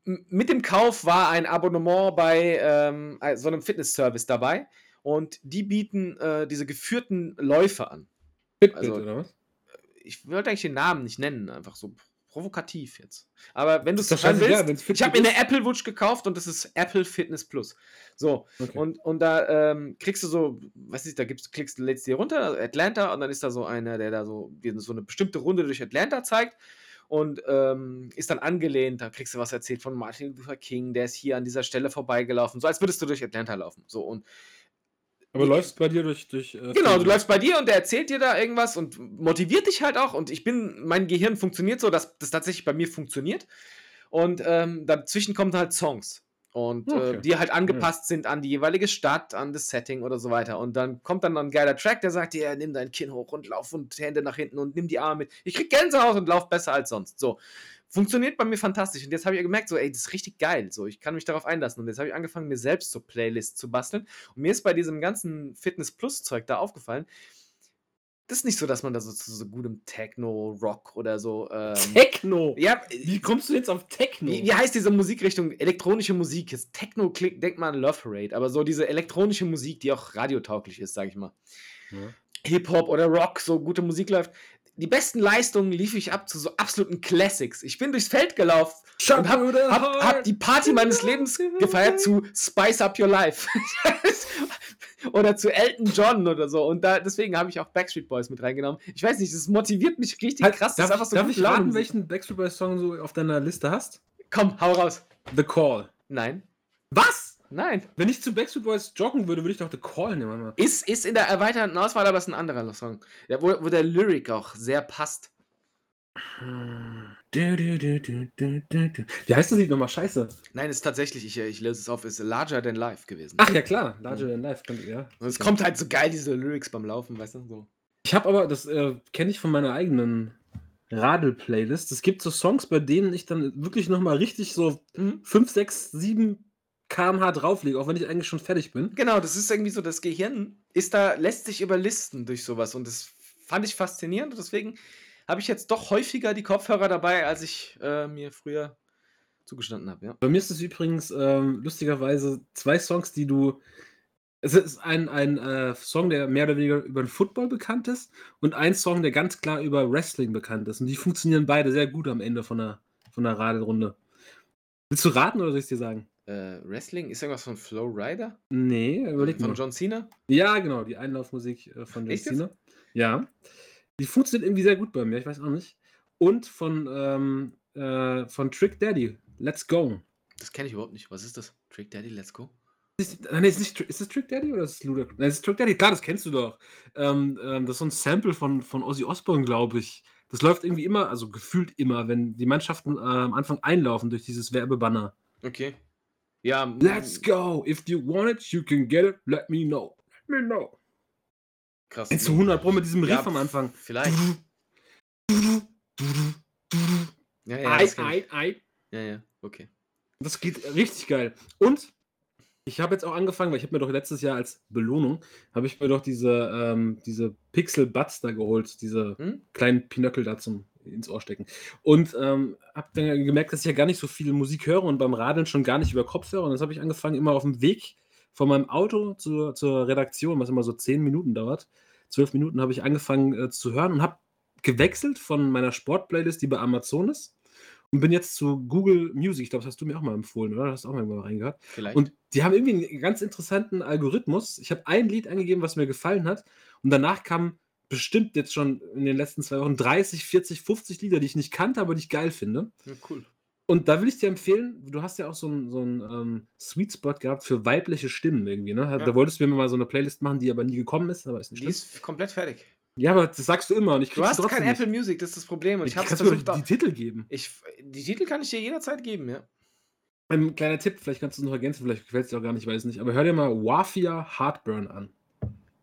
mit dem Kauf war ein Abonnement bei ähm, so einem Fitness-Service dabei und die bieten äh, diese geführten Läufe an. Fitbit also, oder was? Ich wollte eigentlich den Namen nicht nennen, einfach so provokativ jetzt. Aber wenn du es willst, ja, ich habe mir eine Apple Watch gekauft und das ist Apple Fitness Plus. So, okay. und, und da ähm, kriegst du so, was ist, da gibst, klickst du, lädst dir runter, Atlanta, und dann ist da so einer, der da so, so eine bestimmte Runde durch Atlanta zeigt und ähm, ist dann angelehnt, da kriegst du was erzählt von Martin Luther King, der ist hier an dieser Stelle vorbeigelaufen, so als würdest du durch Atlanta laufen. So, und aber läufst bei dir durch. durch äh, genau, du läufst bei dir und der erzählt dir da irgendwas und motiviert dich halt auch. Und ich bin, mein Gehirn funktioniert so, dass das tatsächlich bei mir funktioniert. Und ähm, dazwischen kommen halt Songs. Und äh, okay. äh, die halt angepasst ja. sind an die jeweilige Stadt, an das Setting oder so weiter. Und dann kommt dann ein geiler Track, der sagt dir, nimm dein Kinn hoch und lauf und Hände nach hinten und nimm die Arme mit. Ich krieg Gänsehaut und lauf besser als sonst. So funktioniert bei mir fantastisch. Und jetzt habe ich gemerkt, so, ey, das ist richtig geil. So, ich kann mich darauf einlassen. Und jetzt habe ich angefangen, mir selbst so Playlists zu basteln. Und mir ist bei diesem ganzen Fitness Plus-Zeug da aufgefallen, das ist nicht so, dass man da so zu so gutem Techno, Rock oder so. Ähm, Techno? Ja. Wie kommst du jetzt auf Techno? Wie, wie heißt diese Musikrichtung? Elektronische Musik. Jetzt Techno klingt, denkt man an Love Parade, aber so diese elektronische Musik, die auch radiotauglich ist, sag ich mal. Ja. Hip-Hop oder Rock, so gute Musik läuft die besten Leistungen lief ich ab zu so absoluten Classics. Ich bin durchs Feld gelaufen Shut und hab, hab, hab, die Party meines Lebens gefeiert zu Spice Up Your Life. *laughs* oder zu Elton John oder so. Und da, deswegen habe ich auch Backstreet Boys mit reingenommen. Ich weiß nicht, das motiviert mich richtig halt, krass. Darf, das so darf ich raten, welchen Backstreet Boys Song du auf deiner Liste hast? Komm, hau raus. The Call. Nein. Was? Nein. Wenn ich zu Backstreet Boys joggen würde, würde ich doch The Call nehmen. Ist, ist in der erweiterten Auswahl, aber ist ein anderer Song. Ja, wo, wo der Lyric auch sehr passt. Wie heißt das Lied nochmal? Scheiße. Nein, ist tatsächlich, ich, ich löse es auf, ist Larger Than Life gewesen. Ach ja, klar. Larger Than Life. Ja. Und es kommt halt so geil, diese Lyrics beim Laufen, weißt du? So. Ich habe aber, das äh, kenne ich von meiner eigenen Radel-Playlist. Es gibt so Songs, bei denen ich dann wirklich nochmal richtig so 5, 6, 7 km/h drauflege, auch wenn ich eigentlich schon fertig bin. Genau, das ist irgendwie so, das Gehirn ist da, lässt sich überlisten durch sowas und das fand ich faszinierend und deswegen habe ich jetzt doch häufiger die Kopfhörer dabei, als ich äh, mir früher zugestanden habe. Ja. Bei mir ist es übrigens ähm, lustigerweise zwei Songs, die du. Es ist ein, ein äh, Song, der mehr oder weniger über den Football bekannt ist und ein Song, der ganz klar über Wrestling bekannt ist. Und die funktionieren beide sehr gut am Ende von der, von der Radelrunde. Willst du raten oder soll ich es dir sagen? Äh, Wrestling? Ist irgendwas von Flow Rider? Nee, überleg Von mal. John Cena? Ja, genau, die Einlaufmusik äh, von John Echt Cena. Ja. Die funktioniert irgendwie sehr gut bei mir, ich weiß auch nicht. Und von, ähm, äh, von Trick Daddy, Let's Go. Das kenne ich überhaupt nicht. Was ist das? Trick Daddy, Let's Go? Ist, nein, ist, nicht, ist das Trick Daddy oder ist es Ludacris? Nein, ist Trick Daddy, klar, das kennst du doch. Ähm, ähm, das ist so ein Sample von, von Ozzy Osbourne, glaube ich. Das läuft irgendwie immer, also gefühlt immer, wenn die Mannschaften äh, am Anfang einlaufen durch dieses Werbebanner. Okay. Ja. Let's go. If you want it, you can get it. Let me know. Let me know. Krass. Zu 100 Pro mit diesem Riff ja, am Anfang. Vielleicht. Ja, ja, ei, ei, ei. Ja, ja, okay. Das geht richtig geil. Und ich habe jetzt auch angefangen, weil ich habe mir doch letztes Jahr als Belohnung, habe ich mir doch diese, ähm, diese Pixel Buds da geholt, diese hm? kleinen Pinöckel da zum ins Ohr stecken. Und ähm, habe dann gemerkt, dass ich ja gar nicht so viel Musik höre und beim Radeln schon gar nicht über Kopfhörer. Und das habe ich angefangen, immer auf dem Weg von meinem Auto zur, zur Redaktion, was immer so zehn Minuten dauert, zwölf Minuten, habe ich angefangen äh, zu hören und habe gewechselt von meiner Sportplaylist, die bei Amazon ist, und bin jetzt zu Google Music. Ich glaube, das hast du mir auch mal empfohlen, oder? Hast du auch mal reingehört? Vielleicht. Und die haben irgendwie einen ganz interessanten Algorithmus. Ich habe ein Lied eingegeben, was mir gefallen hat. Und danach kamen bestimmt jetzt schon in den letzten zwei Wochen 30, 40, 50 Lieder, die ich nicht kannte, aber die ich geil finde. Ja, cool. Und da will ich dir empfehlen, du hast ja auch so einen so ähm, Sweet Spot gehabt für weibliche Stimmen irgendwie, ne? Ja. Da wolltest du mir mal so eine Playlist machen, die aber nie gekommen ist, aber ist nicht Die ist komplett fertig. Ja, aber das sagst du immer und ich Du hast kein Apple Music, das ist das Problem. Und ich habe versucht, die, die Titel geben. Ich, die Titel kann ich dir jederzeit geben, ja. Ein kleiner Tipp, vielleicht kannst du es noch ergänzen, vielleicht gefällt es dir auch gar nicht, ich weiß nicht. Aber hör dir mal Wafia Heartburn an.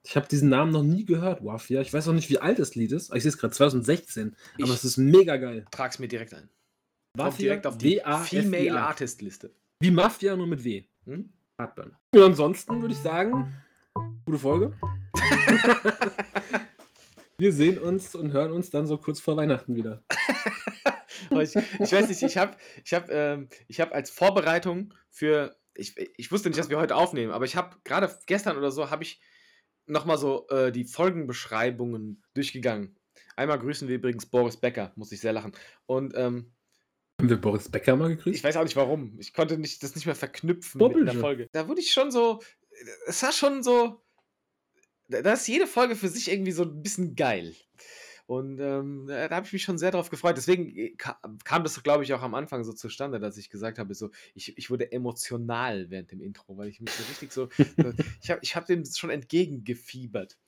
Ich habe diesen Namen noch nie gehört, Wafia. Ich weiß auch nicht, wie alt das Lied ist. Ich sehe es gerade 2016, ich aber es ist mega geil. Trag's mir direkt ein. Wafia direkt auf die Female Artist Liste. Wie Mafia, nur mit W. Hm? Heartburn. Und ansonsten würde ich sagen, gute Folge. *laughs* Wir sehen uns und hören uns dann so kurz vor Weihnachten wieder. *laughs* ich, ich, weiß nicht, ich habe ich hab, ähm, hab als Vorbereitung für, ich, ich wusste nicht, dass wir heute aufnehmen, aber ich habe gerade gestern oder so, habe ich nochmal so äh, die Folgenbeschreibungen durchgegangen. Einmal grüßen wir übrigens Boris Becker, muss ich sehr lachen. Und ähm, haben wir Boris Becker mal gegrüßt? Ich weiß auch nicht warum. Ich konnte nicht, das nicht mehr verknüpfen mit der Folge. Da wurde ich schon so, es war schon so, da ist jede Folge für sich irgendwie so ein bisschen geil. Und ähm, da habe ich mich schon sehr darauf gefreut. Deswegen äh, kam das, glaube ich, auch am Anfang so zustande, dass ich gesagt habe, so, ich, ich wurde emotional während dem Intro, weil ich mich so richtig so, *laughs* ich habe ich hab dem schon entgegengefiebert.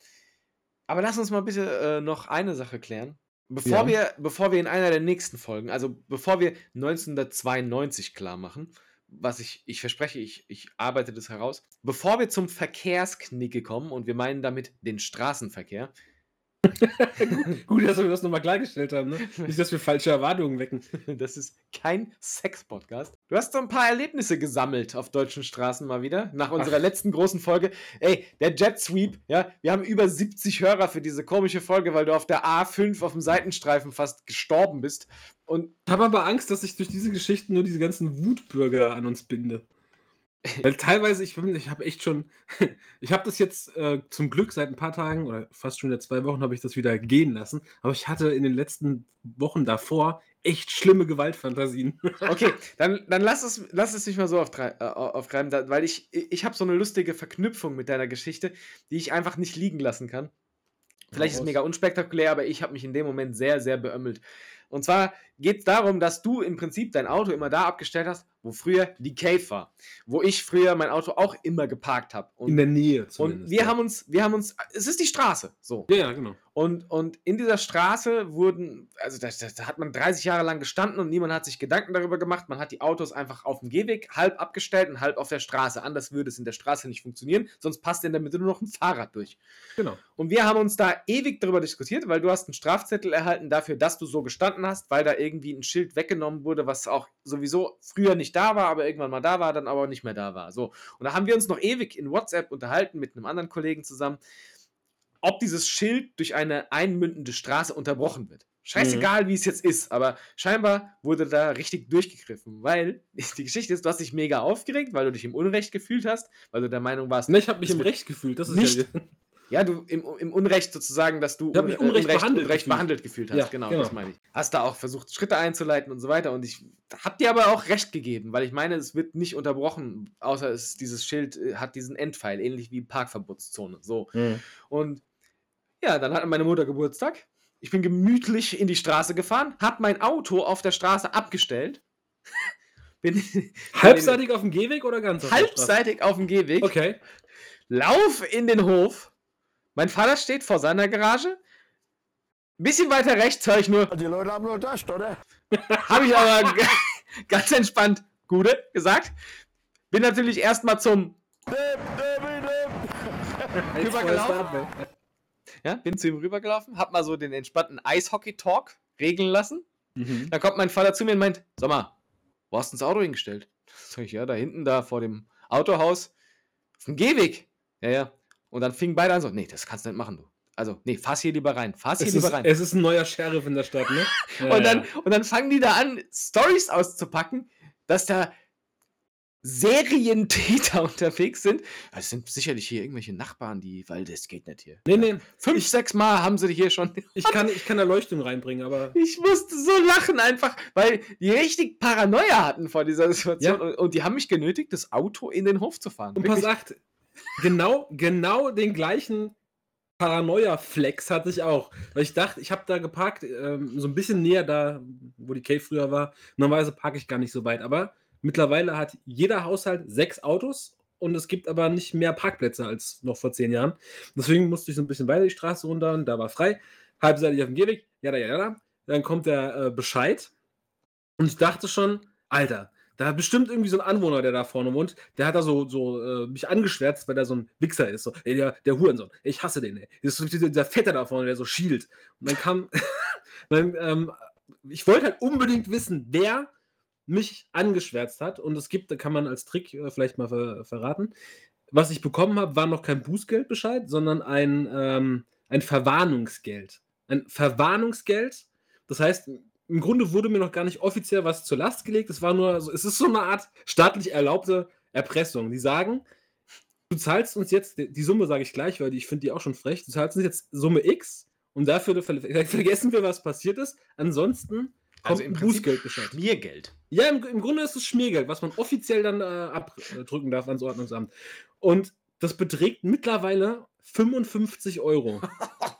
Aber lass uns mal bitte äh, noch eine Sache klären. Bevor, ja. wir, bevor wir in einer der nächsten Folgen, also bevor wir 1992 klar machen, was ich, ich verspreche, ich, ich arbeite das heraus. Bevor wir zum Verkehrsknicke kommen, und wir meinen damit den Straßenverkehr, Gut, dass wir das nochmal klargestellt haben, ne? Nicht, dass wir falsche Erwartungen wecken. *laughs* Das ist kein Sex-Podcast. Du hast so ein paar Erlebnisse gesammelt auf deutschen Straßen mal wieder, nach unserer Ach. letzten großen Folge. Ey, der Jet Sweep, ja, wir haben über 70 Hörer für diese komische Folge, weil du auf der A5 auf dem Seitenstreifen fast gestorben bist. Und ich habe aber Angst, dass ich durch diese Geschichten nur diese ganzen Wutbürger an uns binde. Weil teilweise, ich, ich habe echt schon, *laughs* ich habe das jetzt äh, zum Glück seit ein paar Tagen oder fast schon seit zwei Wochen habe ich das wieder gehen lassen. Aber ich hatte in den letzten Wochen davor echt schlimme Gewaltfantasien. *laughs* Okay, dann, dann lass, es, lass es nicht mal so äh, aufgreifen, weil ich, ich habe so eine lustige Verknüpfung mit deiner Geschichte, die ich einfach nicht liegen lassen kann. Vielleicht ist es mega unspektakulär, aber ich habe mich in dem Moment sehr, sehr beömmelt. Und zwar geht es darum, dass du im Prinzip dein Auto immer da abgestellt hast, wo früher die Cave war. Wo ich früher mein Auto auch immer geparkt habe. In der Nähe zumindest. Und wir ja. haben uns, wir haben uns, es ist die Straße, so. Ja, ja, genau. Und, und in dieser Straße wurden, also da, da, hat man 30 Jahre lang gestanden und niemand hat sich Gedanken darüber gemacht. Man hat die Autos einfach auf dem Gehweg halb abgestellt und halb auf der Straße. Anders würde es in der Straße nicht funktionieren, sonst passt in der Mitte nur noch ein Fahrrad durch. Genau. Und wir haben uns da ewig darüber diskutiert, weil du hast einen Strafzettel erhalten dafür, dass du so gestanden hast, weil da irgendwie ein Schild weggenommen wurde, was auch sowieso früher nicht da war, aber irgendwann mal da war, dann aber nicht mehr da war. So. Und da haben wir uns noch ewig in WhatsApp unterhalten mit einem anderen Kollegen zusammen, ob dieses Schild durch eine einmündende Straße unterbrochen wird. Scheißegal, mhm. wie es jetzt ist, aber scheinbar wurde da richtig durchgegriffen, weil *laughs* die Geschichte ist, du hast dich mega aufgeregt, weil du dich im Unrecht gefühlt hast, weil du der Meinung warst. Ne, ich habe mich im Recht gefühlt, das ist nicht, ja ja, du im, im Unrecht sozusagen, dass du un, mich Unrecht, Unrecht, behandelt, Unrecht behandelt, gefühlt hast. Ja, genau, genau, das meine ich. Hast da auch versucht, Schritte einzuleiten und so weiter. Und ich habe dir aber auch recht gegeben, weil ich meine, es wird nicht unterbrochen, außer es, dieses Schild äh, hat diesen Endpfeil, ähnlich wie Parkverbotszone. So. Mhm. Und ja, dann hatte meine Mutter Geburtstag. Ich bin gemütlich in die Straße gefahren, habe mein Auto auf der Straße abgestellt. *laughs* *laughs* bin, Halbseitig auf dem Gehweg oder ganz auf Halbseitig auf dem Gehweg. Okay. Lauf in den Hof mein Vater steht vor seiner Garage bisschen weiter rechts höre ich nur. Die Leute haben nur das, oder? *laughs* Habe ich aber ganz entspannt Gute gesagt. Bin natürlich erstmal zum rübergelaufen. Ja, bin zu ihm rübergelaufen, hab mal so den entspannten Eishockey-Talk regeln lassen. Mhm. Dann kommt mein Vater zu mir und meint: Sag mal, wo hast du das Auto hingestellt? Sag ich, ja, da hinten, da vor dem Autohaus. Auf dem Gehweg. Ja, ja. Und dann fingen beide an so: Nee, das kannst du nicht machen, du. Also, nee, fass hier lieber rein. Fass hier es lieber ist, rein. Es ist ein neuer Sheriff in der Stadt, ne? *laughs* Ja, und, dann, ja. und dann fangen die da an, Stories auszupacken, dass da Serientäter *laughs* unterwegs sind. Das sind sicherlich hier irgendwelche Nachbarn, die, weil das geht nicht hier. Nee, nee. Fünf, ich, sechs Mal haben sie hier schon. *laughs* Ich kann, ich kann Erleuchtung reinbringen, aber. Ich musste so lachen einfach, weil die richtig Paranoia hatten vor dieser Situation ja. und, und, die haben mich genötigt, das Auto in den Hof zu fahren. Und pass acht, genau, genau den gleichen Paranoia-Flex hatte ich auch. Weil ich dachte, ich habe da geparkt, ähm, so ein bisschen näher da, wo die Cave früher war. Normalerweise parke ich gar nicht so weit, aber Mittlerweile hat jeder Haushalt sechs Autos und es gibt aber nicht mehr Parkplätze als noch vor zehn Jahren. Deswegen musste ich so ein bisschen weiter die Straße runter und da war frei. Halbseitig auf dem Gehweg, ja, ja, ja. Dann kommt der äh, Bescheid und ich dachte schon, Alter, da hat bestimmt irgendwie so ein Anwohner, der da vorne wohnt, der hat da so, so äh, mich angeschwärzt, weil der so ein Wichser ist. So, ey, der, der Hurensohn, ich hasse den, ey. Das ist dieser, dieser Vetter da vorne, der so schielt. Und dann kam, *laughs* dann, ähm, ich wollte halt unbedingt wissen, wer mich angeschwärzt hat. Und es gibt, da kann man als Trick äh, vielleicht mal ver verraten. Was ich bekommen habe, war noch kein Bußgeldbescheid, sondern ein, ähm, ein Verwarnungsgeld. Ein Verwarnungsgeld. Das heißt, im Grunde wurde mir noch gar nicht offiziell was zur Last gelegt. Es war nur, es ist so eine Art staatlich erlaubte Erpressung. Die sagen, du zahlst uns jetzt, die Summe sage ich gleich, weil ich finde die auch schon frech, du zahlst uns jetzt Summe X und dafür vergessen wir, was passiert ist. Ansonsten also im Bußgeldbescheid. Schmiergeld. Ja, im, im, Grunde ist es Schmiergeld, was man offiziell dann äh, abdrücken darf ans Ordnungsamt. Und das beträgt mittlerweile 55 Euro. *laughs*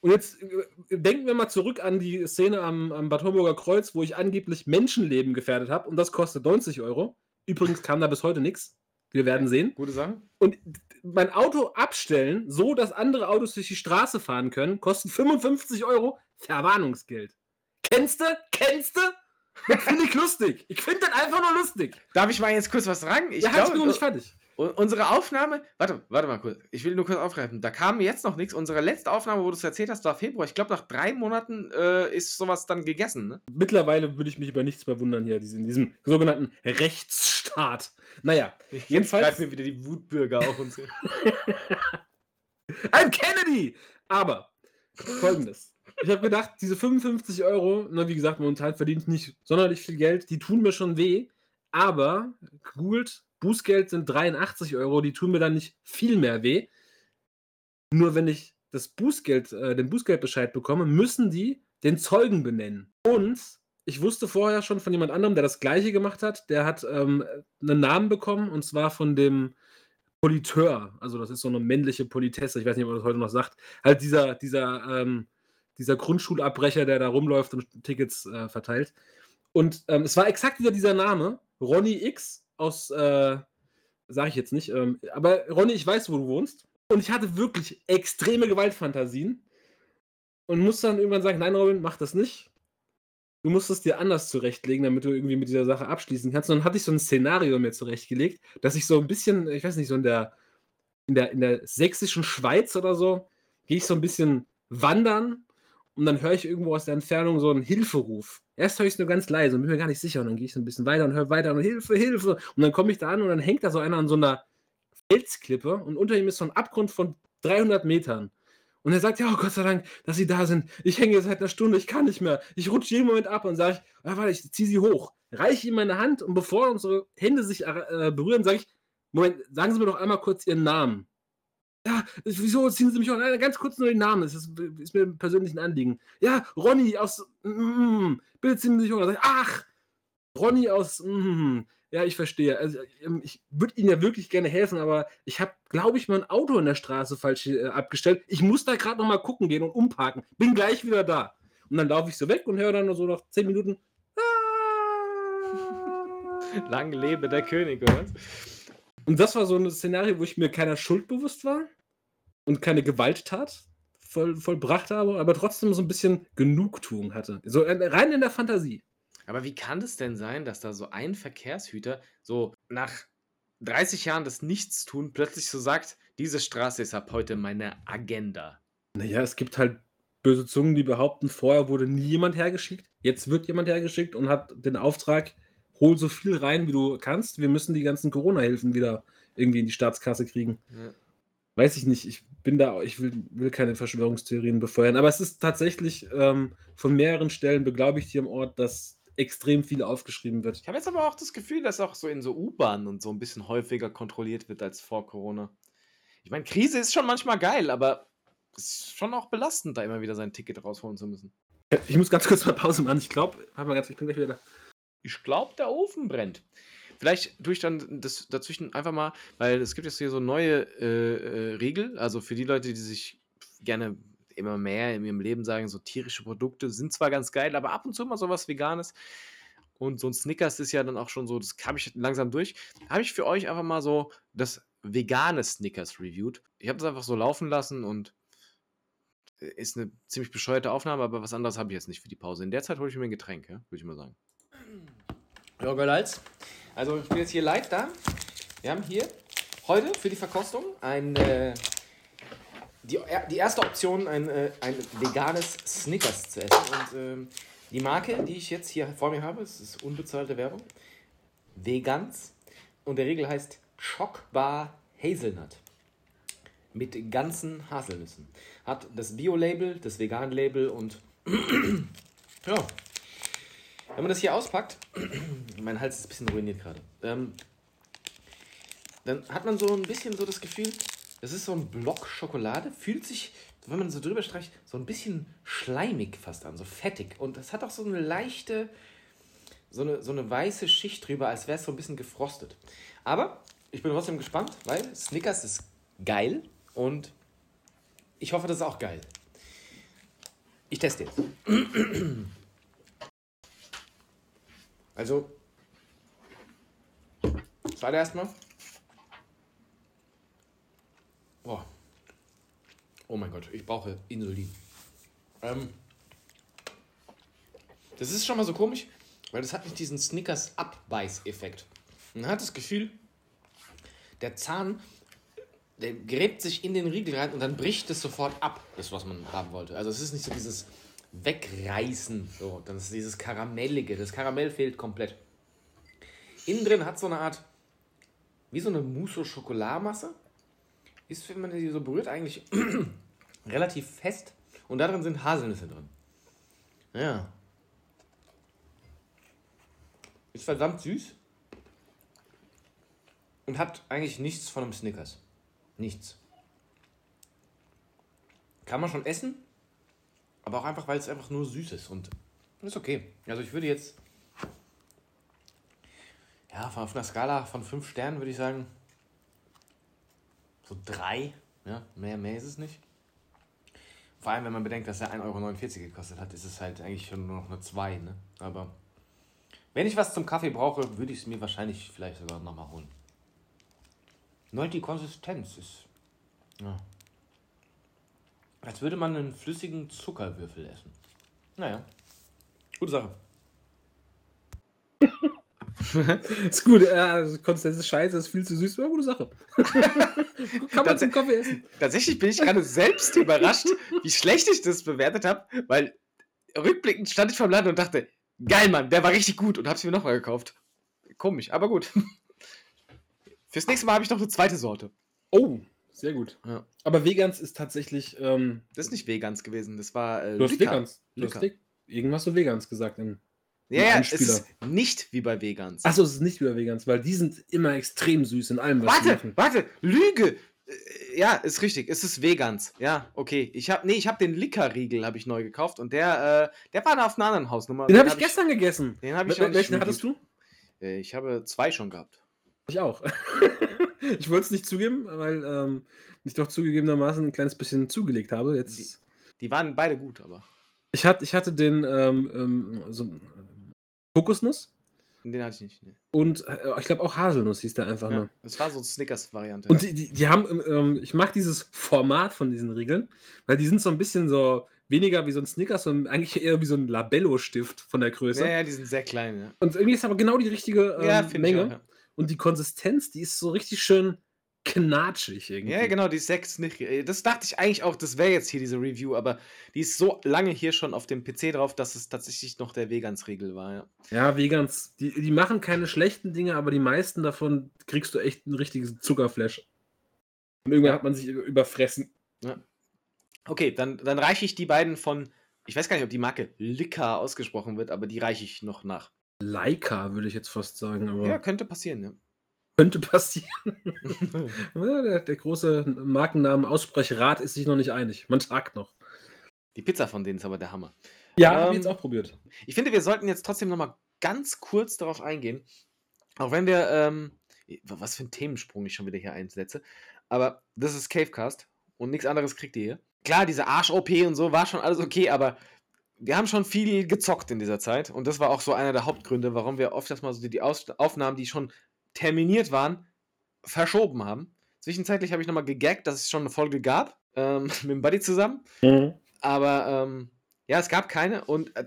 Und jetzt äh, denken wir mal zurück an die Szene am, am Bad Homburger Kreuz, wo ich angeblich Menschenleben gefährdet habe und das kostet 90 Euro. Übrigens kam da bis heute nichts. Wir werden sehen. Gute Sache. Und mein Auto abstellen, so dass andere Autos durch die Straße fahren können, kostet 55 Euro Verwarnungsgeld. Kennst du? Kennst du? Das finde ich lustig. Ich finde das einfach nur lustig. Darf ich mal jetzt kurz was sagen? Ich ja, glaube, nur nicht fertig. Unsere Aufnahme, warte, warte mal kurz, ich will nur kurz aufgreifen. Da kam jetzt noch nichts. Unsere letzte Aufnahme, wo du es erzählt hast, war Februar. Ich glaube, nach drei Monaten äh, ist sowas dann gegessen. Ne? Mittlerweile würde ich mich über nichts mehr wundern hier, in diesem sogenannten Rechtsstaat. Naja, jetzt jedenfalls. mir wieder die Wutbürger auf uns. *laughs* I'm Kennedy! Aber folgendes ich habe gedacht, diese 55 Euro, na, wie gesagt, momentan verdient nicht sonderlich viel Geld, die tun mir schon weh, aber googelt, Bußgeld sind 83 Euro, die tun mir dann nicht viel mehr weh. Nur wenn ich das Bußgeld, äh, den Bußgeldbescheid bekomme, müssen die den Zeugen benennen. Und ich wusste vorher schon von jemand anderem, der das gleiche gemacht hat, der hat ähm, einen Namen bekommen und zwar von dem Politeur. Also das ist so eine männliche Politesse, ich weiß nicht, ob man das heute noch sagt. Halt dieser, dieser ähm, dieser Grundschulabbrecher, der da rumläuft und Tickets äh, verteilt. Und ähm, es war exakt wieder dieser Name, Ronny X aus, äh, sage ich jetzt nicht, ähm, aber Ronny, ich weiß, wo du wohnst. Und ich hatte wirklich extreme Gewaltfantasien und musste dann irgendwann sagen, nein, Robin, mach das nicht. Du musst es dir anders zurechtlegen, damit du irgendwie mit dieser Sache abschließen kannst. Und dann hatte ich so ein Szenario mir zurechtgelegt, dass ich so ein bisschen, ich weiß nicht, so in der, in der, in der sächsischen Schweiz oder so, gehe ich so ein bisschen wandern und dann höre ich irgendwo aus der Entfernung so einen Hilferuf. Erst höre ich es nur ganz leise und bin mir gar nicht sicher. Und dann gehe ich so ein bisschen weiter und höre weiter und Hilfe, Hilfe. Und dann komme ich da an und dann hängt da so einer an so einer Felsklippe und unter ihm ist so ein Abgrund von 300 Metern. Und er sagt, ja, oh Gott sei Dank, dass Sie da sind. Ich hänge jetzt seit einer Stunde, ich kann nicht mehr. Ich rutsche jeden Moment ab und sage, ich, ah, warte, ich ziehe sie hoch. Reiche ihm meine Hand und bevor unsere Hände sich äh, berühren, sage ich, Moment, sagen Sie mir doch einmal kurz Ihren Namen. Ja, wieso ziehen Sie mich auch? Ganz kurz nur den Namen, das ist, ist mir persönlich ein Anliegen. Ja, Ronny aus. Mm, bitte ziehen Sie mich hoch. Ach, Ronny aus. Mm, ja, ich verstehe. Also, ähm, ich würde Ihnen ja wirklich gerne helfen, aber ich habe, glaube ich, mein Auto in der Straße falsch äh, abgestellt. Ich muss da gerade noch mal gucken gehen und umparken. Bin gleich wieder da. Und dann laufe ich so weg und höre dann so nach 10 Minuten. Ah. *laughs* Lang lebe der König, oder? Und das war so ein Szenario, wo ich mir keiner Schuld bewusst war und keine Gewalttat voll, vollbracht habe, aber trotzdem so ein bisschen Genugtuung hatte. So äh, rein in der Fantasie. Aber wie kann es denn sein, dass da so ein Verkehrshüter so nach 30 Jahren des Nichtstun plötzlich so sagt, diese Straße ist ab heute meine Agenda? Naja, es gibt halt böse Zungen, die behaupten, vorher wurde nie jemand hergeschickt. Jetzt wird jemand hergeschickt und hat den Auftrag, hol so viel rein, wie du kannst. Wir müssen die ganzen Corona-Hilfen wieder irgendwie in die Staatskasse kriegen. Ja. Weiß ich nicht. Ich bin da, ich will, will keine Verschwörungstheorien befeuern. Aber es ist tatsächlich ähm, von mehreren Stellen beglaubigt hier im Ort, dass extrem viel aufgeschrieben wird. Ich habe jetzt aber auch das Gefühl, dass auch so in so U-Bahnen und so ein bisschen häufiger kontrolliert wird als vor Corona. Ich meine, Krise ist schon manchmal geil, aber es ist schon auch belastend, da immer wieder sein Ticket rausholen zu müssen. Ich muss ganz kurz mal Pause machen. Ich glaube, ich bin gleich wieder da. Ich glaube, der Ofen brennt. Vielleicht tue ich dann das dazwischen einfach mal, weil es gibt jetzt hier so neue äh, äh, Regel, also für die Leute, die sich gerne immer mehr in ihrem Leben sagen, so tierische Produkte sind zwar ganz geil, aber ab und zu mal sowas Veganes. Und so ein Snickers ist ja dann auch schon so, das habe ich langsam durch. Habe ich für euch einfach mal so das vegane Snickers reviewed. Ich habe das einfach so laufen lassen und äh, ist eine ziemlich bescheuerte Aufnahme, aber was anderes habe ich jetzt nicht für die Pause. In der Zeit hole ich mir ein Getränk, ja? würde ich mal sagen. Ja, Girls. Also ich bin jetzt hier live da. Wir haben hier heute für die Verkostung ein, äh, die, die erste Option, ein, äh, ein veganes Snickers zu essen. Und äh, die Marke, die ich jetzt hier vor mir habe, das ist unbezahlte Werbung, Vegans. Und der Regel heißt Schockbar Hazelnut. Mit ganzen Haselnüssen. Hat das Bio-Label, das Vegan-Label und *clears throat* ja, wenn man das hier auspackt, *clears throat* mein Hals ist ein bisschen ruiniert gerade, ähm, dann hat man so ein bisschen so das Gefühl, das ist so ein Block Schokolade, fühlt sich, wenn man so drüber streicht, so ein bisschen schleimig fast an, so fettig. Und es hat auch so eine leichte, so eine, so eine weiße Schicht drüber, als wäre es so ein bisschen gefrostet. Aber ich bin trotzdem gespannt, weil Snickers ist geil und ich hoffe, das ist auch geil. Ich teste jetzt. *clears throat* Also, der erstmal. Boah. Oh mein Gott, ich brauche Insulin. Ähm, das ist schon mal so komisch, weil das hat nicht diesen Snickers-Abbeiß-Effekt. Man hat das Gefühl, der Zahn, der gräbt sich in den Riegel rein und dann bricht es sofort ab, das, was man haben wollte. Also es ist nicht so dieses wegreißen. So, dann ist dieses Karamellige. Das Karamell fehlt komplett. Innen drin hat so eine Art, wie so eine Mousse-Schokoladmasse. Ist, wenn man die so berührt, eigentlich *clears throat* relativ fest. Und da drin sind Haselnüsse drin. Ja. Ist verdammt süß. Und hat eigentlich nichts von einem Snickers. Nichts. Kann man schon essen, aber auch einfach, weil es einfach nur süß ist und ist okay. Also ich würde jetzt, ja, auf einer Skala von 5 Sternen würde ich sagen, so 3. Ja, mehr, mehr ist es nicht. Vor allem, wenn man bedenkt, dass er 1,49 Euro gekostet hat, ist es halt eigentlich schon nur noch eine 2. Ne? Aber wenn ich was zum Kaffee brauche, würde ich es mir wahrscheinlich vielleicht sogar nochmal holen. Nur die Konsistenz ist. Ja. Als würde man einen flüssigen Zuckerwürfel essen. Naja, gute Sache. *laughs* ist gut, äh, Konsistenz ist scheiße, ist viel zu süß, aber gute Sache. *laughs* Kann man zum Kaffee essen. Tatsächlich bin ich gerade selbst überrascht, *laughs* wie schlecht ich das bewertet habe, weil rückblickend stand ich vom Laden und dachte, geil, Mann, der war richtig gut und hab's mir nochmal gekauft. Komisch, aber gut. Fürs nächste Mal habe ich noch eine zweite Sorte. Oh, sehr gut. Ja. Aber Vegans ist tatsächlich. Ähm, das ist nicht Vegans gewesen, das war. Äh, du hast Vegans. Du hast irgendwas so Vegans gesagt im. Ja, ja, es ist nicht wie bei Vegans. Achso, es ist nicht wie bei Vegans, weil die sind immer extrem süß in allem, was warte, sie machen. Warte, Lüge! Äh, ja, ist richtig. Es ist Vegans. Ja, okay. Ich habe nee, ich habe den Licker-Riegel habe ich neu gekauft und der, äh, der war da auf einer anderen Hausnummer. Den habe ich, hab ich gestern gegessen. Den habe ich Welchen hattest du? Äh, ich habe zwei schon gehabt. Ich auch. *laughs* ich wollte es nicht zugeben, weil ähm, ich doch zugegebenermaßen ein kleines bisschen zugelegt habe. Jetzt die, die waren beide gut, aber. Ich, hat, ich hatte den ähm, ähm, so, Kokosnuss Den hatte ich nicht. Nee. Und äh, ich glaube auch Haselnuss hieß der einfach Ja, nur. das war so eine Snickers-Variante. Und die, die, die haben, ähm, ähm, ich mag dieses Format von diesen Riegeln, weil die sind so ein bisschen so weniger wie so ein Snickers, sondern eigentlich eher wie so ein Labello-Stift von der Größe. ja, ja, die sind sehr klein, ja. Und irgendwie ist aber genau die richtige ähm, ja, finde ich Menge. auch, ja. Und die Konsistenz, die ist so richtig schön knatschig irgendwie. Ja, genau, die sechs nicht. äh, Das dachte ich eigentlich auch, das wäre jetzt hier diese Review, aber die ist so lange hier schon auf dem PC drauf, dass es tatsächlich noch der Vegans-Riegel war, ja. Ja, Vegans, die, die machen keine schlechten Dinge, aber die meisten davon kriegst du echt ein richtiges Zuckerflash. Und irgendwann Ja. hat man sich über- überfressen. Okay, dann, dann reiche ich die beiden von, ich weiß gar nicht, ob die Marke Lika ausgesprochen wird, aber die reiche ich noch nach. Leica, würde ich jetzt fast sagen, aber Ja, könnte passieren, ja. könnte passieren. *laughs* Der, der große Markennamen-Aussprechrat ist sich noch nicht einig. Man tagt noch. Die Pizza von denen ist aber der Hammer. Ja, Ähm, habe ich jetzt auch probiert. Ich finde, wir sollten jetzt trotzdem noch mal ganz kurz darauf eingehen, auch wenn wir, ähm, was für ein Themensprung ich schon wieder hier einsetze, aber das ist Cavecast und nichts anderes kriegt ihr hier. Klar, diese Arsch-OP und so war schon alles okay, aber wir haben schon viel gezockt in dieser Zeit und das war auch so einer der Hauptgründe, warum wir oft erstmal so die, Aus Aufnahmen, die schon terminiert waren, verschoben haben. Zwischenzeitlich habe ich nochmal gegaggt, dass es schon eine Folge gab, ähm, *laughs* mit dem Buddy zusammen. Aber ähm, ja, es gab keine und äh,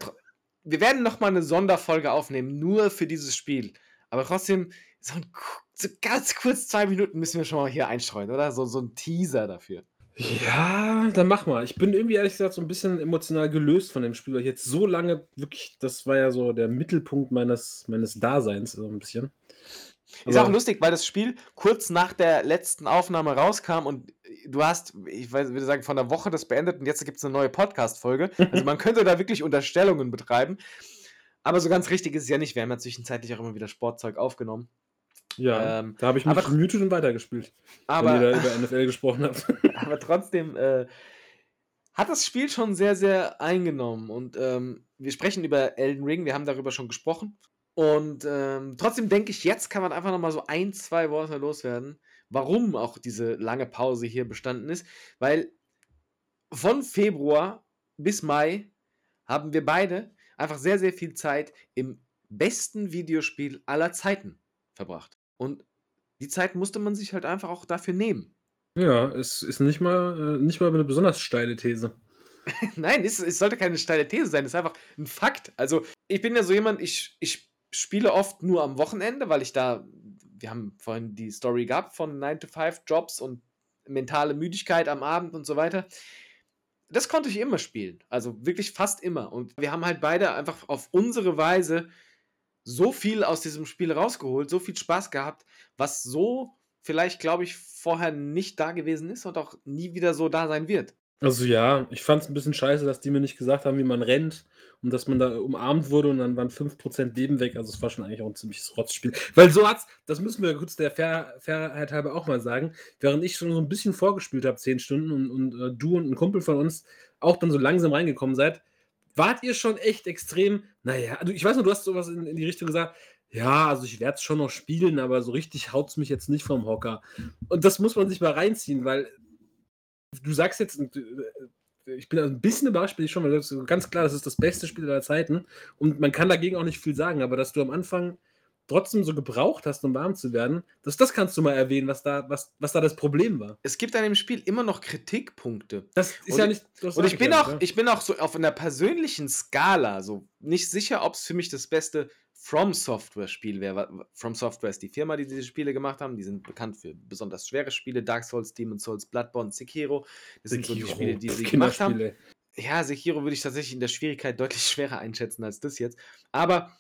wir werden noch mal eine Sonderfolge aufnehmen, nur für dieses Spiel. Aber trotzdem, so, ein, so ganz kurz zwei Minuten müssen wir schon mal hier einstreuen, oder? So, so ein Teaser dafür. Ja, dann mach mal. Ich bin irgendwie ehrlich gesagt so ein bisschen emotional gelöst von dem Spiel, weil ich jetzt so lange wirklich, das war ja so der Mittelpunkt meines, meines Daseins, so ein bisschen. Ist auch Aber- lustig, weil das Spiel kurz nach der letzten Aufnahme rauskam und du hast, ich weiß, würde sagen, von der Woche das beendet und jetzt gibt es eine neue Podcast-Folge. *laughs* Also man könnte da wirklich Unterstellungen betreiben. Aber so ganz richtig ist es ja nicht. Wir haben ja zwischenzeitlich auch immer wieder Sportzeug aufgenommen. Ja, Ähm, da habe ich mich aber tr- gemutet und weitergespielt, wenn Aber, ihr da über *laughs* NFL gesprochen habt. *laughs* aber trotzdem äh, hat das Spiel schon sehr, sehr eingenommen. Und ähm, wir sprechen über Elden Ring, wir haben darüber schon gesprochen. Und ähm, trotzdem denke ich, jetzt kann man einfach nochmal so ein, zwei Worte loswerden, warum auch diese lange Pause hier bestanden ist. Weil von Februar bis Mai haben wir beide einfach sehr, sehr viel Zeit im besten Videospiel aller Zeiten verbracht. Und die Zeit musste man sich halt einfach auch dafür nehmen. Ja, es ist nicht mal, äh, nicht mal eine besonders steile These. *laughs* Nein, es, es sollte keine steile These sein, es ist einfach ein Fakt. Also, ich bin ja so jemand, ich, ich spiele oft nur am Wochenende, weil ich da, wir haben vorhin die Story gehabt von 9-to-5-Jobs und mentale Müdigkeit am Abend und so weiter. Das konnte ich immer spielen. Also wirklich fast immer. Und wir haben halt beide einfach auf unsere Weise so viel aus diesem Spiel rausgeholt, so viel Spaß gehabt, was so vielleicht, glaube ich, vorher nicht da gewesen ist und auch nie wieder so da sein wird. Also ja, ich fand es ein bisschen scheiße, dass die mir nicht gesagt haben, wie man rennt und dass man da umarmt wurde und dann waren 5% Leben weg. Also es war schon eigentlich auch ein ziemliches Rotzspiel. Weil so hat's, das müssen wir kurz der Fair, Fairheit halber auch mal sagen, während ich schon so ein bisschen vorgespielt habe, 10 Stunden und, und äh, du und ein Kumpel von uns auch dann so langsam reingekommen seid, wart ihr schon echt extrem, naja, also ich weiß noch, du hast sowas in, in die Richtung gesagt, ja, also ich werde es schon noch spielen, aber so richtig haut es mich jetzt nicht vom Hocker. Und das muss man sich mal reinziehen, weil du sagst jetzt, äh, ich bin ein bisschen überrascht, bin ich schon, weil das ist ganz klar, das ist das beste Spiel aller Zeiten und man kann dagegen auch nicht viel sagen, aber dass du am Anfang trotzdem so gebraucht hast, um warm zu werden, das, das kannst du mal erwähnen, was da, was, was da das Problem war. Es gibt an dem Spiel immer noch Kritikpunkte. Das ist Und ja ich- nicht. Und ich bin auch, ja. ich bin auch so auf einer persönlichen Skala so nicht sicher, ob es für mich das beste From Software Spiel wäre. From Software ist die Firma, die diese Spiele gemacht haben. Die sind bekannt für besonders schwere Spiele: Dark Souls, Demon's Souls, Bloodborne, Sekiro. Das sind so die Spiele, die sie gemacht haben. Ja, Sekiro würde ich tatsächlich in der Schwierigkeit deutlich *laughs* schwerer einschätzen als das jetzt. Aber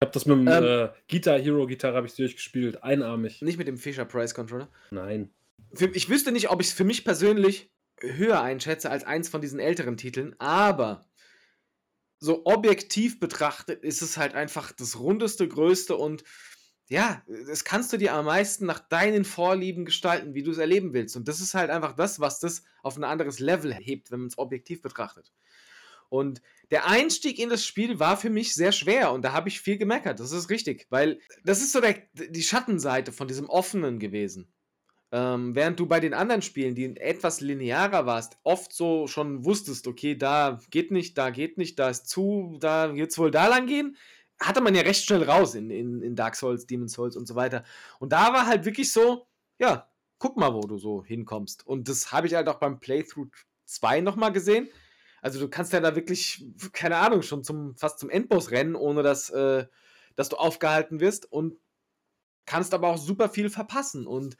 Ich habe das mit dem Ähm, äh, Guitar Hero Gitarre habe ich durchgespielt, einarmig. nicht mit dem Fisher Price Controller. Nein. Für, ich wüsste nicht, ob ich es für mich persönlich höher einschätze als eins von diesen älteren Titeln, aber so objektiv betrachtet ist es halt einfach das rundeste, größte und ja, das kannst du dir am meisten nach deinen Vorlieben gestalten, wie du es erleben willst. Und das ist halt einfach das, was das auf ein anderes Level hebt, wenn man es objektiv betrachtet. Und der Einstieg in das Spiel war für mich sehr schwer und da habe ich viel gemeckert. Das ist richtig, weil das ist so der, die Schattenseite von diesem Offenen gewesen. Ähm, während du bei den anderen Spielen, die etwas linearer warst, oft so schon wusstest, okay, da geht nicht, da geht nicht, da ist zu, da wird's wohl da lang gehen, hatte man ja recht schnell raus in, in, in Dark Souls, Demon's Souls und so weiter. Und da war halt wirklich so, ja, guck mal, wo du so hinkommst. Und das habe ich halt auch beim Playthrough 2 nochmal gesehen. Also du kannst ja da wirklich, keine Ahnung, schon zum, fast zum Endboss rennen, ohne dass, äh, dass du aufgehalten wirst und kannst aber auch super viel verpassen. Und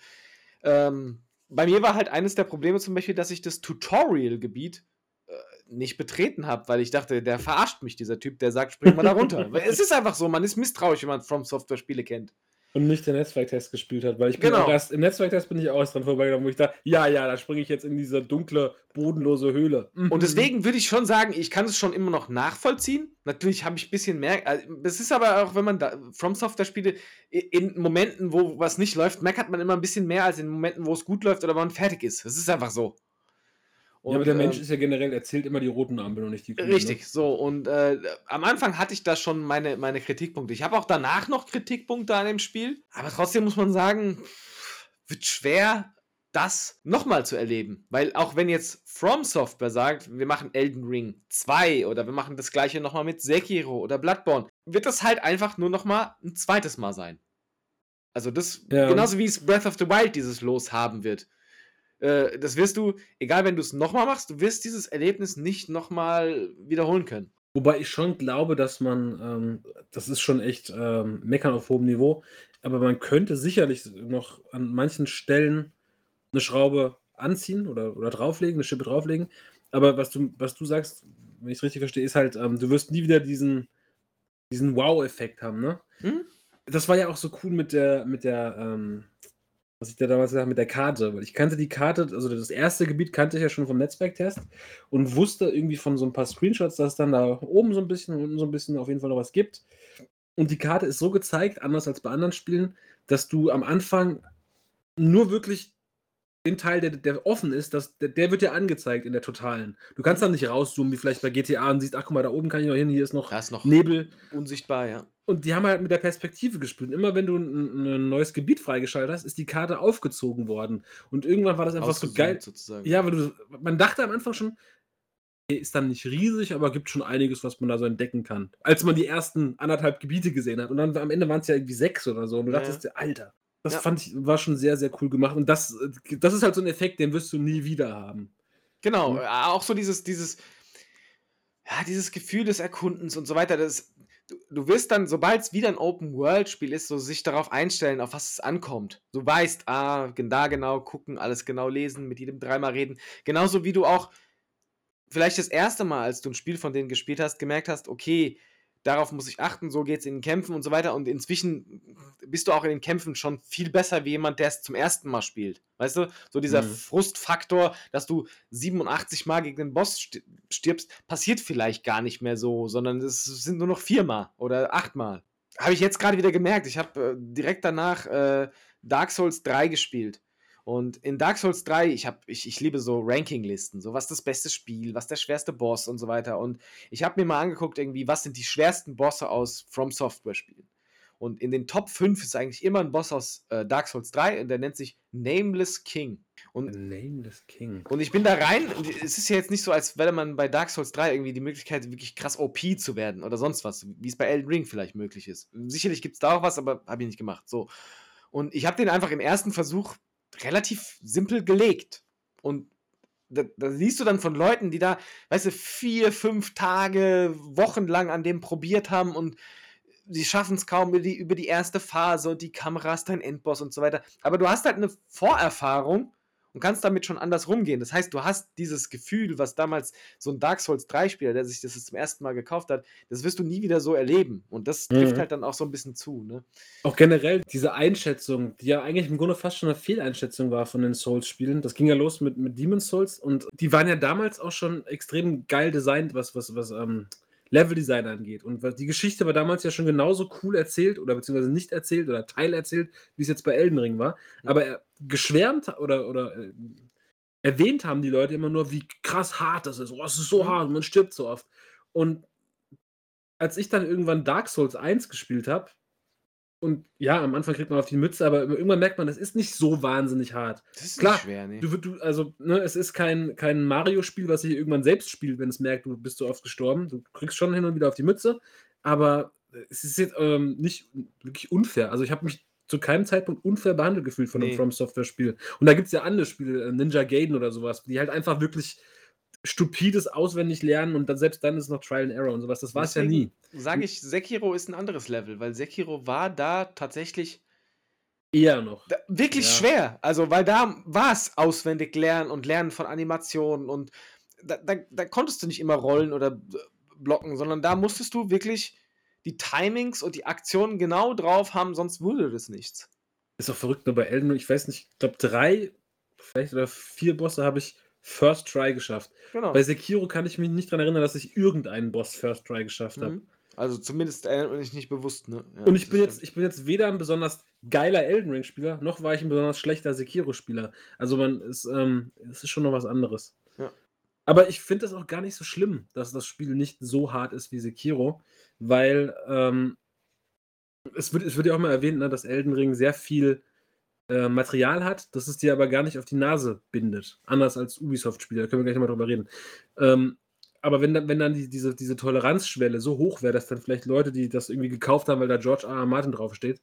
ähm, bei mir war halt eines der Probleme zum Beispiel, dass ich das Tutorial-Gebiet äh, nicht betreten habe, weil ich dachte, der verarscht mich, dieser Typ, der sagt, spring mal da runter. *laughs* es ist einfach so, man ist misstrauisch, wenn man From Software Spiele kennt und nicht den Netzwerktest gespielt hat, weil ich bin genau. erst im Netzwerktest bin ich auch erst dran vorbeigegangen, wo ich dachte, ja, ja, da springe ich jetzt in diese dunkle, bodenlose Höhle. Mhm. Und deswegen würde ich schon sagen, ich kann es schon immer noch nachvollziehen. Natürlich habe ich ein bisschen mehr. Es ist aber auch, wenn man da From Software Spiele in Momenten, wo was nicht läuft, meckert man immer ein bisschen mehr als in Momenten, wo es gut läuft oder wo man fertig ist. Es ist einfach so. Und, ja, aber der Mensch ähm, ist ja generell, erzählt immer die roten Ampeln und nicht die grünen. Richtig, ne? so. Und äh, am Anfang hatte ich da schon meine, meine Kritikpunkte. Ich habe auch danach noch Kritikpunkte an dem Spiel. Aber trotzdem muss man sagen, wird schwer, das nochmal zu erleben. Weil auch wenn jetzt From Software sagt, wir machen Elden Ring 2 oder wir machen das gleiche nochmal mit Sekiro oder Bloodborne, wird das halt einfach nur nochmal ein zweites Mal sein. Also das, ja. genauso wie es Breath of the Wild dieses Los haben wird. Äh, das wirst du, egal wenn du es nochmal machst, du wirst dieses Erlebnis nicht nochmal wiederholen können. Wobei ich schon glaube, dass man, ähm, das ist schon echt ähm, meckern auf hohem Niveau, aber man könnte sicherlich noch an manchen Stellen eine Schraube anziehen oder, oder drauflegen, eine Schippe drauflegen. Aber was du, was du sagst, wenn ich es richtig verstehe, ist halt, ähm, du wirst nie wieder diesen, diesen Wow-Effekt haben, ne? Hm? Das war ja auch so cool mit der, mit der, ähm, was ich da damals gesagt habe mit der Karte, weil ich kannte die Karte, also das erste Gebiet kannte ich ja schon vom Netzwerktest und wusste irgendwie von so ein paar Screenshots, dass es dann da oben so ein bisschen und unten so ein bisschen auf jeden Fall noch was gibt. Und die Karte ist so gezeigt, anders als bei anderen Spielen, dass du am Anfang nur wirklich den Teil, der, der offen ist, das, der, der, wird ja angezeigt in der totalen. Du kannst dann nicht rauszoomen, wie vielleicht bei GTA und siehst, ach guck mal, da oben kann ich noch hin, hier ist noch, ist noch Nebel. Unsichtbar, ja. Und die haben halt mit der Perspektive gespielt. Immer wenn du ein, ein neues Gebiet freigeschaltet hast, ist die Karte aufgezogen worden. Und irgendwann war das einfach so geil. Sozusagen. Ja, weil du, man dachte am Anfang schon, ist dann nicht riesig, aber gibt schon einiges, was man da so entdecken kann. Als man die ersten anderthalb Gebiete gesehen hat. Und dann am Ende waren es ja irgendwie sechs oder so. Und du ja. dachtest, Alter, das ja. fand ich, war schon sehr, sehr cool gemacht. Und das, das ist halt so ein Effekt, den wirst du nie wieder haben. Genau, mhm. auch so dieses, dieses, ja, dieses Gefühl des Erkundens und so weiter. Das, du, du wirst dann, sobald es wieder ein Open-World-Spiel ist, so sich darauf einstellen, auf was es ankommt. Du weißt, ah, da genau gucken, alles genau lesen, mit jedem dreimal reden. Genauso wie du auch vielleicht das erste Mal, als du ein Spiel von denen gespielt hast, gemerkt hast, okay, darauf muss ich achten, so geht es in den Kämpfen und so weiter. Und inzwischen bist du auch in den Kämpfen schon viel besser wie jemand, der es zum ersten Mal spielt. Weißt du, so dieser mhm. Frustfaktor, dass du 87 Mal gegen den Boss stirbst, passiert vielleicht gar nicht mehr so, sondern es sind nur noch viermal oder achtmal. Habe ich jetzt gerade wieder gemerkt. Ich habe äh, direkt danach äh, Dark Souls 3 gespielt. Und in Dark Souls 3, ich, hab, ich, ich liebe so Rankinglisten, so was das beste Spiel, was der schwerste Boss und so weiter. Und ich habe mir mal angeguckt, irgendwie, was sind die schwersten Bosse aus From Software Spielen. Und in den Top 5 ist eigentlich immer ein Boss aus äh, Dark Souls 3 und der nennt sich Nameless King. Und, Nameless King. Und ich bin da rein und es ist ja jetzt nicht so, als wäre man bei Dark Souls 3 irgendwie die Möglichkeit, wirklich krass OP zu werden oder sonst was, wie es bei Elden Ring vielleicht möglich ist. Sicherlich gibt es da auch was, aber habe ich nicht gemacht. So. Und ich habe den einfach im ersten Versuch relativ simpel gelegt. Und da, da, siehst du dann von Leuten, die da, weißt du, vier, fünf Tage, wochenlang an dem probiert haben und sie schaffen es kaum über die, über die erste Phase und die Kamera ist dein Endboss und so weiter. Aber du hast halt eine Vorerfahrung und kannst damit schon anders rumgehen. Das heißt, du hast dieses Gefühl, was damals so ein Dark Souls 3-Spieler, der sich das zum ersten Mal gekauft hat, das wirst du nie wieder so erleben. Und das trifft mhm. halt dann auch so ein bisschen zu. Ne? Auch generell diese Einschätzung, die ja eigentlich im Grunde fast schon eine Fehleinschätzung war von den Souls-Spielen. Das ging ja los mit, mit Demon's Souls und die waren ja damals auch schon extrem geil designt, was, was, was, ähm, Leveldesign angeht. Und die Geschichte war damals ja schon genauso cool erzählt oder beziehungsweise nicht erzählt oder teilerzählt, wie es jetzt bei Elden Ring war. Aber geschwärmt oder, oder äh, erwähnt haben die Leute immer nur, wie krass hart das ist. Oh, es ist so hart und man stirbt so oft. Und als ich dann irgendwann Dark Souls 1 gespielt habe, und ja, am Anfang kriegt man auf die Mütze, aber irgendwann merkt man, das ist nicht so wahnsinnig hart. Das ist Klar, nicht schwer, ne? Du, du, also, ne, es ist kein, kein Mario-Spiel, was sich irgendwann selbst spielt, wenn es merkt, du bist so oft gestorben. Du kriegst schon hin und wieder auf die Mütze, aber es ist jetzt ähm, nicht wirklich unfair. Also ich habe mich zu keinem Zeitpunkt unfair behandelt gefühlt von einem From Software Spiel. Und da gibt es ja andere Spiele, äh, Ninja Gaiden oder sowas, die halt einfach wirklich stupides auswendig lernen und dann selbst dann ist noch Trial and Error und sowas. Das war es ja nie. Sage ich, Sekiro ist ein anderes Level, weil Sekiro war da tatsächlich eher noch. Da, wirklich ja. schwer. Also, weil da war es auswendig lernen und lernen von Animationen und da, da, da konntest du nicht immer rollen oder blocken, sondern da musstest du wirklich die Timings und die Aktionen genau drauf haben, sonst wurde das nichts. Ist auch verrückt, nur bei Elden ich weiß nicht, ich glaube drei, vielleicht oder vier Bosse habe ich First Try geschafft. Genau. Bei Sekiro kann ich mich nicht daran erinnern, dass ich irgendeinen Boss First Try geschafft habe. Mhm. Also zumindest erinnert mich nicht bewusst, ne? Ja, und ich bin jetzt, ich bin jetzt weder ein besonders geiler Elden Ring-Spieler, noch war ich ein besonders schlechter Sekiro-Spieler. Also man ist, ähm, es ist schon noch was anderes. Ja. Aber ich finde es auch gar nicht so schlimm, dass das Spiel nicht so hart ist wie Sekiro, weil ähm, es, wird, es wird ja auch mal erwähnt, ne, dass Elden Ring sehr viel äh, Material hat, das es dir aber gar nicht auf die Nase bindet. Anders als Ubisoft-Spiele, da können wir gleich mal drüber reden. Ähm, aber wenn dann, wenn dann die, diese, diese Toleranzschwelle so hoch wäre, dass dann vielleicht Leute, die das irgendwie gekauft haben, weil da George R. R. Martin draufsteht,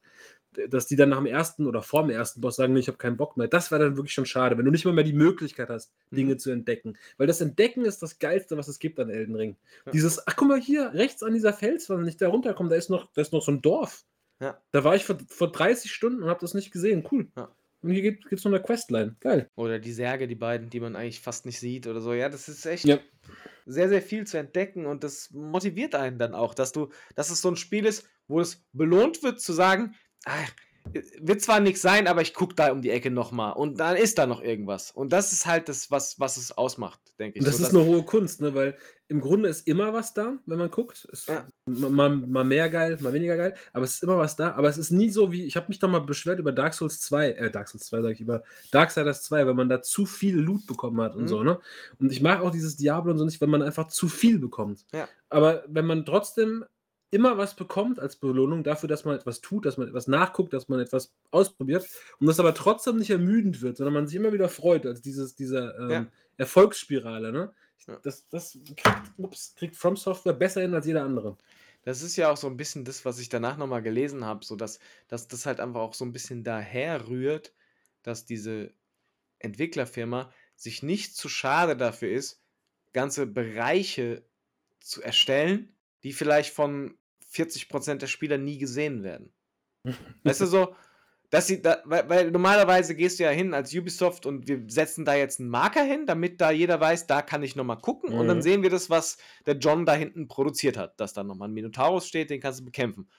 dass die dann nach dem ersten oder vor dem ersten Boss sagen, nee, ich habe keinen Bock mehr. Das wäre dann wirklich schon schade, wenn du nicht mal mehr die Möglichkeit hast, Dinge mhm. zu entdecken. Weil das Entdecken ist das Geilste, was es gibt an Elden Ring. Ja. Dieses, ach guck mal hier, rechts an dieser Felswand, wenn ich da runterkomme, da ist noch, da ist noch so ein Dorf. Ja. Da war ich vor, vor 30 Stunden und habe das nicht gesehen. Cool. Ja. Und hier gibt es noch eine Questline. Geil. Oder die Särge, die beiden, die man eigentlich fast nicht sieht oder so. Ja, das ist echt ja. sehr, sehr viel zu entdecken und das motiviert einen dann auch, dass du, dass es so ein Spiel ist, wo es belohnt wird zu sagen, ach, wird zwar nichts sein, aber ich gucke da um die Ecke nochmal und dann ist da noch irgendwas. Und das ist halt das, was, was es ausmacht, denke ich. Und das so, ist eine hohe Kunst, ne? weil im Grunde ist immer was da, wenn man guckt. Ist ja. mal, mal mehr geil, mal weniger geil, aber es ist immer was da. Aber es ist nie so wie, ich habe mich doch mal beschwert über Dark Souls 2, äh, Dark Souls 2 sage ich, über Darksiders 2, weil man da zu viel Loot bekommen hat und mhm. so, ne? Und ich mag auch dieses Diablo und so nicht, wenn man einfach zu viel bekommt. Ja. Aber wenn man trotzdem immer was bekommt als Belohnung dafür, dass man etwas tut, dass man etwas nachguckt, dass man etwas ausprobiert und das aber trotzdem nicht ermüdend wird, sondern man sich immer wieder freut, als dieses, diese ähm, ja. Erfolgsspirale. Ne? Das, das kriegt, ups, kriegt From Software besser hin als jeder andere. Das ist ja auch so ein bisschen das, was ich danach nochmal gelesen habe, so dass, dass das halt einfach auch so ein bisschen daher rührt, dass diese Entwicklerfirma sich nicht zu schade dafür ist, ganze Bereiche zu erstellen, die vielleicht von 40% der Spieler nie gesehen werden. *laughs* weißt du so, dass sie da, weil, weil, normalerweise gehst du ja hin als Ubisoft und wir setzen da jetzt einen Marker hin, damit da jeder weiß, da kann ich nochmal gucken mhm. und dann mhm. sehen wir das, was der John da hinten produziert hat, dass da nochmal ein Minotaurus steht, den kannst du bekämpfen.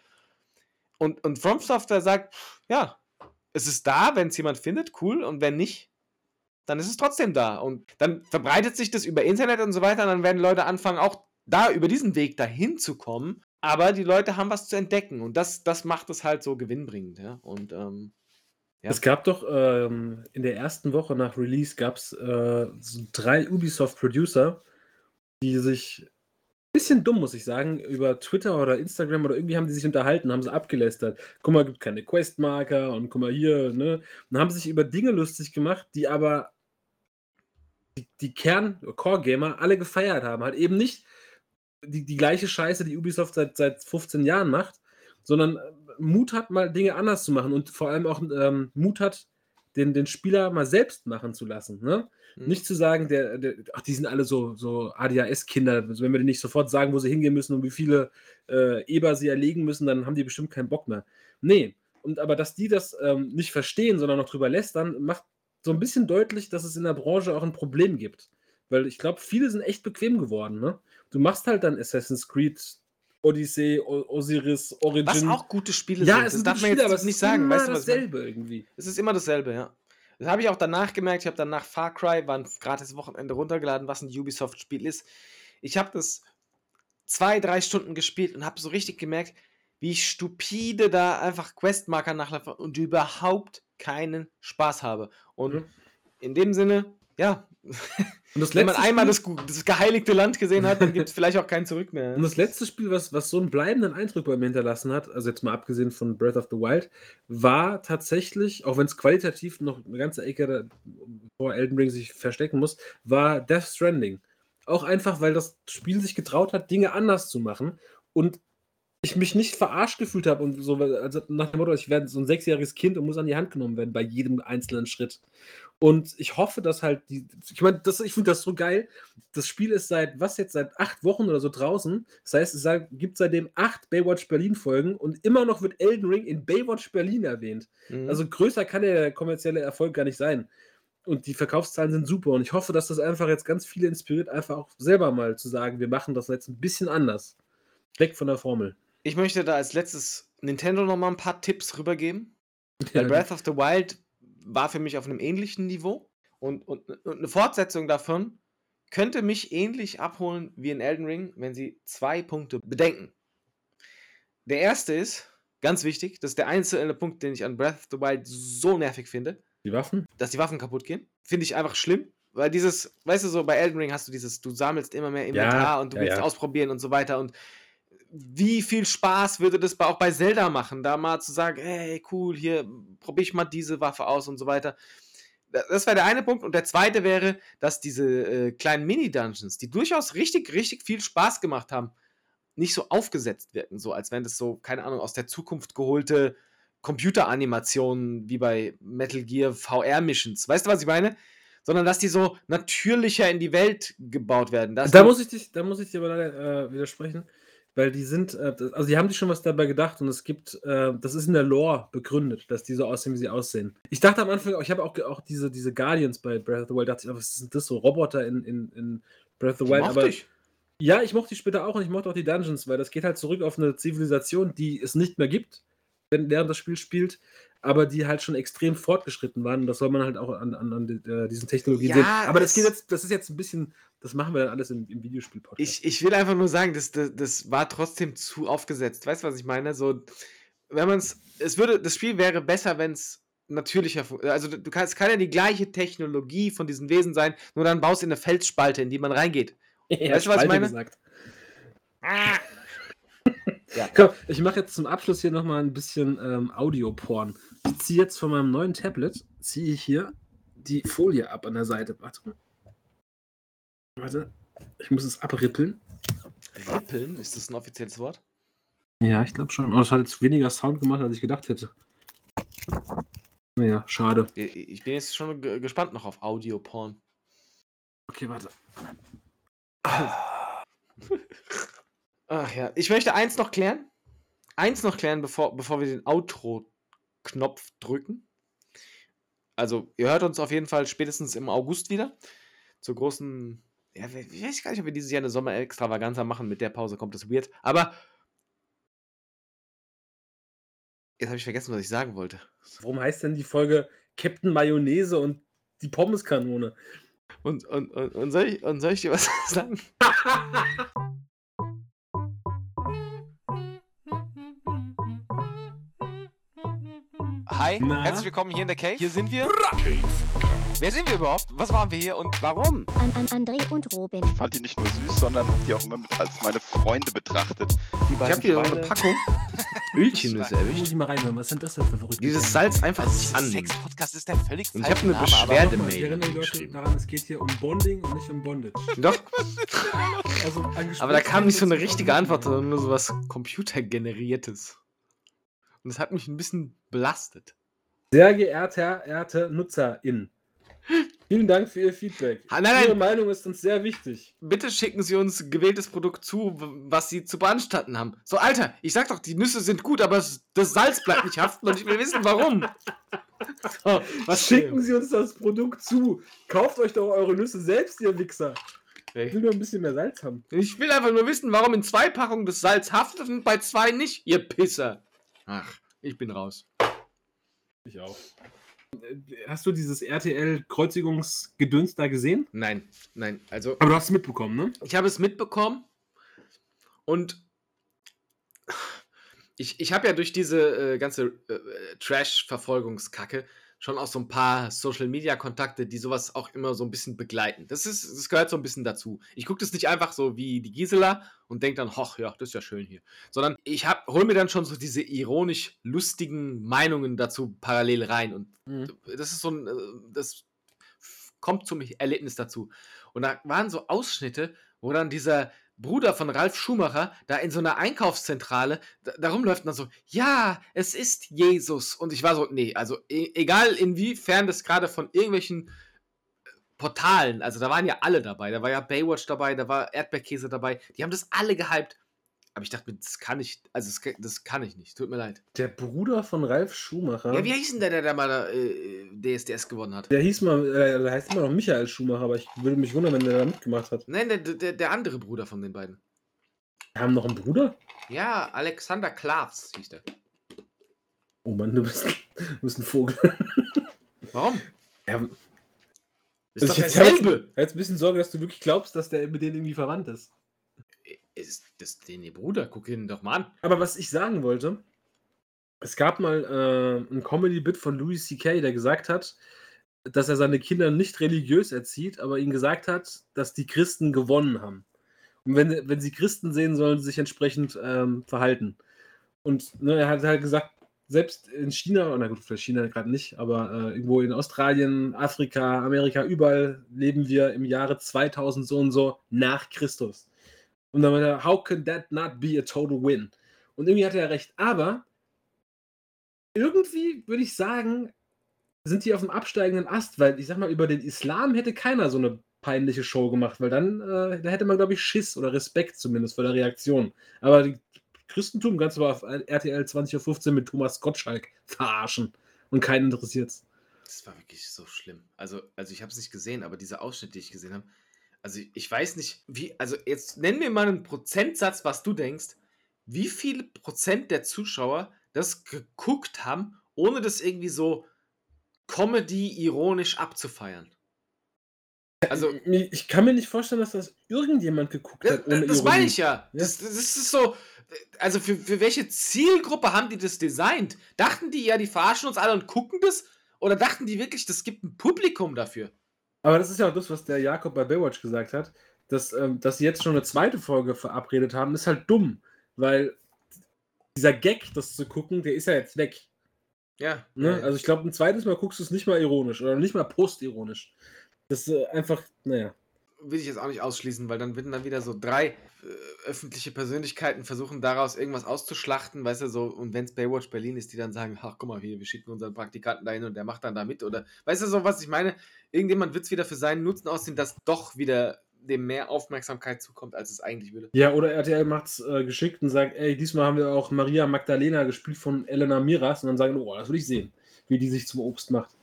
Und, und From Software sagt, ja, es ist da, wenn es jemand findet, cool, und wenn nicht, dann ist es trotzdem da. Und dann verbreitet sich das über Internet und so weiter, und dann werden Leute anfangen, auch da über diesen Weg dahin zu kommen, aber die Leute haben was zu entdecken und das, das macht es halt so gewinnbringend, ja. Und ähm, ja. Es gab doch ähm, in der ersten Woche nach Release gab es äh, so drei Ubisoft-Producer, die sich ein bisschen dumm, muss ich sagen, über Twitter oder Instagram oder irgendwie haben die sich unterhalten, haben sie abgelästert. Guck mal, gibt keine Questmarker und guck mal hier, ne? Und haben sich über Dinge lustig gemacht, die aber die, die Kern-Core-Gamer alle gefeiert haben. Halt eben nicht die, die gleiche Scheiße, die Ubisoft seit, seit 15 Jahren macht, sondern äh, Mut hat, mal Dinge anders zu machen und vor allem auch ähm, Mut hat, den, den Spieler mal selbst machen zu lassen. Ne? Mhm. Nicht zu sagen, der, der, ach, die sind alle so, so ADHS-Kinder. Also wenn wir denen nicht sofort sagen, wo sie hingehen müssen und wie viele äh, Eber sie erlegen müssen, dann haben die bestimmt keinen Bock mehr. Nee. Und aber dass die das ähm, nicht verstehen, sondern noch drüber lästern, macht so ein bisschen deutlich, dass es in der Branche auch ein Problem gibt. Weil ich glaube, viele sind echt bequem geworden. Ne? Du machst halt dann Assassin's Creed, Odyssey, Osiris, Origin. Was auch gute Spiele ja, sind. Ja, es das darf man jetzt aber nicht sagen. Immer weißt du, dasselbe irgendwie. Es ist immer dasselbe, ja. Das habe ich auch danach gemerkt. Ich habe danach Far Cry, war ein gratis Wochenende runtergeladen, was ein Ubisoft-Spiel ist. Ich habe das zwei, drei Stunden gespielt und habe so richtig gemerkt, wie stupide da einfach Questmarker nachlaufe und überhaupt keinen Spaß habe. Und mhm. in dem Sinne, ja, Wenn man einmal das, das, geheiligte Land gesehen hat, dann gibt es *laughs* vielleicht auch kein Zurück mehr. Und das letzte Spiel, was, was so einen bleibenden Eindruck bei mir hinterlassen hat, also jetzt mal abgesehen von Breath of the Wild, war tatsächlich, auch wenn es qualitativ noch eine ganze Ecke vor Elden Ring sich verstecken muss, war Death Stranding. Auch einfach, weil das Spiel sich getraut hat, Dinge anders zu machen. Und ich mich nicht verarscht gefühlt habe und so, also nach dem Motto, ich werde so ein sechsjähriges Kind und muss an die Hand genommen werden bei jedem einzelnen Schritt. Und ich hoffe, dass halt die, ich meine, ich finde das so geil. Das Spiel ist seit, was jetzt, seit acht Wochen oder so draußen. Das heißt, es gibt seitdem acht Baywatch Berlin Folgen und immer noch wird Elden Ring in Baywatch Berlin erwähnt. Mhm. Also größer kann der kommerzielle Erfolg gar nicht sein. Und die Verkaufszahlen sind super. Und ich hoffe, dass das einfach jetzt ganz viele inspiriert, einfach auch selber mal zu sagen, wir machen das jetzt ein bisschen anders. Weg von der Formel. Ich möchte da als letztes Nintendo noch mal ein paar Tipps rübergeben. Ja, Breath of the Wild war für mich auf einem ähnlichen Niveau. Und, und, und, eine Fortsetzung davon könnte mich ähnlich abholen wie in Elden Ring, wenn sie zwei Punkte bedenken. Der erste ist, ganz wichtig, das ist der einzelne Punkt, den ich an Breath of the Wild so nervig finde. Die Waffen? Dass die Waffen kaputt gehen. Finde ich einfach schlimm. Weil dieses, weißt du, so bei Elden Ring hast du dieses, du sammelst immer mehr Inventar ja, und du ja, willst ja. ausprobieren und so weiter. Und wie viel Spaß würde das auch bei Zelda machen, da mal zu sagen, hey, cool, hier probiere ich mal diese Waffe aus und so weiter. Das wäre der eine Punkt. Und der zweite wäre, dass diese äh, kleinen Mini-Dungeons, die durchaus richtig, richtig viel Spaß gemacht haben, nicht so aufgesetzt wirken, so als wenn das so, keine Ahnung, aus der Zukunft geholte Computeranimationen wie bei Metal Gear VR Missions. Weißt du, was ich meine? Sondern dass die so natürlicher in die Welt gebaut werden. da, muss ich dich, da muss ich dir aber leider äh, widersprechen. Weil die sind, äh, also die haben sich schon was dabei gedacht und es gibt, äh, das ist in der Lore begründet, dass die so aussehen, wie sie aussehen. Ich dachte am Anfang, ich habe auch, auch diese, diese Guardians bei Breath of the Wild, dachte ich, oh, was sind das so Roboter in, in, in Breath of the Wild? Aber ich. ja, ich mochte die später auch und ich mochte auch die Dungeons, weil das geht halt zurück auf eine Zivilisation, die es nicht mehr gibt, wenn, während das Spiel spielt aber die halt schon extrem fortgeschritten waren. Und das soll man halt auch an, an, an äh, diesen Technologien ja, sehen. Aber das, geht jetzt, das ist jetzt ein bisschen, das machen wir dann alles im, im Videospiel-Podcast. Ich, ich will einfach nur sagen, das, das, das war trotzdem zu aufgesetzt. Weißt du, was ich meine? So, wenn man es, es würde, das Spiel wäre besser, wenn es natürlicher, also du kannst, es kann ja die gleiche Technologie von diesen Wesen sein, nur dann baust du in eine Felsspalte, in die man reingeht. *laughs* Ja, weißt du, was ich meine? Gesagt. Ah. Ja. Komm, ich mache jetzt zum Abschluss hier nochmal ein bisschen ähm, Audioporn. Ich ziehe jetzt von meinem neuen Tablet, ziehe ich hier die Folie ab an der Seite. Warte. Warte. Ich muss es abrippeln. Rippeln? Ist das ein offizielles Wort? Ja, ich glaube schon. Aber es hat jetzt weniger Sound gemacht, als ich gedacht hätte. Naja, schade. Ich bin jetzt schon gespannt noch auf Audioporn. Okay, warte. Ach ja, ich möchte eins noch klären. Eins noch klären, bevor, bevor wir den Outro-Knopf drücken. Also, ihr hört uns auf jeden Fall spätestens im August wieder. Zur großen. Ja, ich weiß gar nicht, ob wir dieses Jahr eine Sommer-Extravaganza machen. Mit der Pause kommt das weird. Aber. Jetzt habe ich vergessen, was ich sagen wollte. Warum heißt denn die Folge Captain Mayonnaise und die Pommeskanone? Und, und, und, und, soll, ich, und soll ich dir was *laughs* sagen? *laughs* Hi, Na? herzlich willkommen hier in der Cave. Hier sind wir. Wer sind wir überhaupt? Was waren wir hier und warum? An, an André und Robin. Ich fand die nicht nur süß, sondern die auch immer mit als meine Freunde betrachtet. ich habe hier noch eine Packung *laughs* Ölchennüsse erwischt. Muss ich mal reinhören, was sind das denn für verrückte Dieses Salz einfach also nicht an. Sex-Podcast ist der völlig Und ich habe eine Beschwerde-Mail. Ich erinnere die Leute daran, es geht hier um Bonding und nicht um Bondage. *laughs* Doch. *laughs* also, Aber da kam nicht so eine richtige Antwort, sondern nur so was computergeneriertes. Und das hat mich ein bisschen belastet. Sehr geehrter, geehrte NutzerInnen. Vielen Dank für Ihr Feedback. nein, nein. Ihre Meinung ist uns sehr wichtig. Bitte schicken Sie uns gewähltes Produkt zu, was Sie zu beanstanden haben. So, Alter, ich sag doch, die Nüsse sind gut, aber das Salz bleibt nicht haften und ich will wissen, warum. So, *laughs* was schicken Sie uns das Produkt zu? Kauft euch doch eure Nüsse selbst, ihr Wichser. Ich will nur ein bisschen mehr Salz haben. Ich will einfach nur wissen, warum in zwei Packungen das Salz haftet und bei zwei nicht, ihr Pisser. Ach, ich bin raus. Ich auch. Hast du dieses RTL-Kreuzigungsgedöns da gesehen? Nein, nein. Also, Aber du hast es mitbekommen, ne? Ich habe es mitbekommen und ich, ich habe ja durch diese äh, ganze äh, Trash-Verfolgungskacke schon auch so ein paar Social-Media-Kontakte, die sowas auch immer so ein bisschen begleiten. Das, ist, das gehört so ein bisschen dazu. Ich gucke das nicht einfach so wie die Gisela und denke dann, hoch, ja, das ist ja schön hier. Sondern ich hole mir dann schon so diese ironisch lustigen Meinungen dazu parallel rein. Und mhm. das ist so ein, äh, das kommt zum Erlebnis dazu. Und da waren so Ausschnitte, wo dann dieser Bruder von Ralf Schumacher da in so einer Einkaufszentrale da, da rumläuft dann so, ja, es ist Jesus. Und ich war so, nee, also e egal inwiefern das gerade von irgendwelchen äh, Portalen, also da waren ja alle dabei, da war ja Baywatch dabei, da war Erdbeerkäse dabei, die haben das alle gehypt. Aber ich dachte mir, das kann ich, also das, das, kann ich nicht. Tut mir leid. Der Bruder von Ralf Schumacher. Ja, wie hieß denn der, der, der mal äh, DSDS gewonnen hat? Der hieß mal, äh, der heißt immer noch Michael Schumacher, aber ich würde mich wundern, wenn der da mitgemacht hat. Nein, der, der, der andere Bruder von den beiden. Wir haben noch einen Bruder? Ja, Alexander Klavs hieß der. Oh Mann, du bist, du bist ein Vogel. Warum? Ja, ist doch habe jetzt ein bisschen Sorge, dass du wirklich glaubst, dass der mit denen irgendwie verwandt ist ist das den ihr Bruder? Guck ihn doch mal an. Aber was ich sagen wollte, es gab mal äh, ein Comedy-Bit von Louis C.K., der gesagt hat, dass er seine Kinder nicht religiös erzieht, aber ihnen gesagt hat, dass die Christen gewonnen haben. Und wenn, wenn sie Christen sehen, sollen sie sich entsprechend ähm, verhalten. Und ne, er hat halt gesagt, selbst in China, na gut, vielleicht China gerade nicht, aber äh, irgendwo in Australien, Afrika, Amerika, überall leben wir im Jahre 2000 so und so nach Christus. Und dann meinte er, how can that not be a total win? Und irgendwie hat er recht. Aber irgendwie würde ich sagen, sind die auf dem absteigenden Ast, weil ich sag mal, über den Islam hätte keiner so eine peinliche Show gemacht, weil dann äh, da hätte man, glaube ich, Schiss oder Respekt zumindest vor der Reaktion. Aber die Christentum kannst du auf RTL 20.15 Uhr mit Thomas Gottschalk verarschen und keinen interessiert Das war wirklich so schlimm. Also, also ich habe es nicht gesehen, aber diese Ausschnitte, die ich gesehen habe, also ich weiß nicht, wie, also jetzt nenn mir mal einen Prozentsatz, was du denkst, wie viel Prozent der Zuschauer das geguckt haben, ohne das irgendwie so Comedy-ironisch abzufeiern. Also, ich kann mir nicht vorstellen, dass das irgendjemand geguckt hat. Das meine ich ja. ja. Das, das, ist so. Also, für, für welche Zielgruppe haben die das designt? Dachten die ja, die verarschen uns alle und gucken das? Oder dachten die wirklich, das gibt ein Publikum dafür? Aber das ist ja auch das, was der Jakob bei Baywatch gesagt hat, dass, ähm, dass sie jetzt schon eine zweite Folge verabredet haben, ist halt dumm, weil dieser Gag, das zu gucken, der ist ja jetzt weg. Ja. Ne? Also ich glaube, ein zweites Mal guckst du es nicht mal ironisch oder nicht mal postironisch. Das ist äh, einfach, naja will ich jetzt auch nicht ausschließen, weil dann würden dann wieder so drei äh, öffentliche Persönlichkeiten versuchen, daraus irgendwas auszuschlachten, weißt du, so, und wenn es Baywatch Berlin ist, die dann sagen, ach, guck mal, wir, wir schicken unseren Praktikanten dahin und der macht dann da mit, oder, weißt du, so, was ich meine? Irgendjemand wird es wieder für seinen Nutzen aussehen, dass doch wieder dem mehr Aufmerksamkeit zukommt, als es eigentlich würde. Ja, oder RTL macht es äh, geschickt und sagt, ey, diesmal haben wir auch Maria Magdalena gespielt von Elena Miras und dann sagen, oh, das will ich sehen, wie die sich zum Obst macht.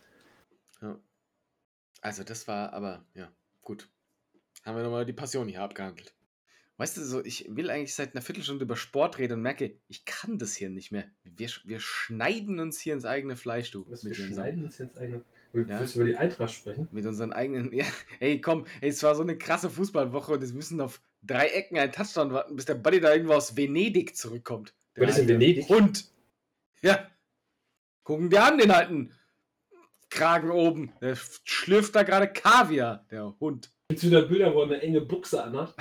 Ja. Also das war aber, ja, gut haben wir nochmal die Passion hier abgehandelt. Weißt du, so, ich will eigentlich seit einer Viertelstunde über Sport reden und merke, ich kann das hier nicht mehr. Wir, wir schneiden uns hier ins eigene Fleisch, du. Was, wir schneiden uns hier ins eigene Willst ja? du über die Eintracht sprechen? Mit unseren eigenen. *laughs* Ja, ey, komm, ey, es war so eine krasse Fußballwoche und wir müssen auf drei Ecken einen Touchdown warten, bis der Buddy da irgendwo aus Venedig zurückkommt. Was ist in Venedig? Hund. Ja. Gucken dir an, den alten Kragen oben. Der schlürft da gerade Kaviar, der Hund. Gibt es wieder Bilder, wo er eine enge Buchse anhat?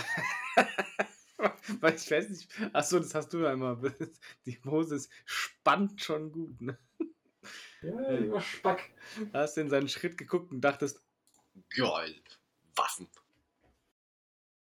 *laughs* Weil ich weiß nicht. Achso, das hast du einmal. *laughs* Die Moses spannt schon gut, ne? Ja, lieber Spack. Hast du in seinen Schritt geguckt und dachtest, geil, Waffen.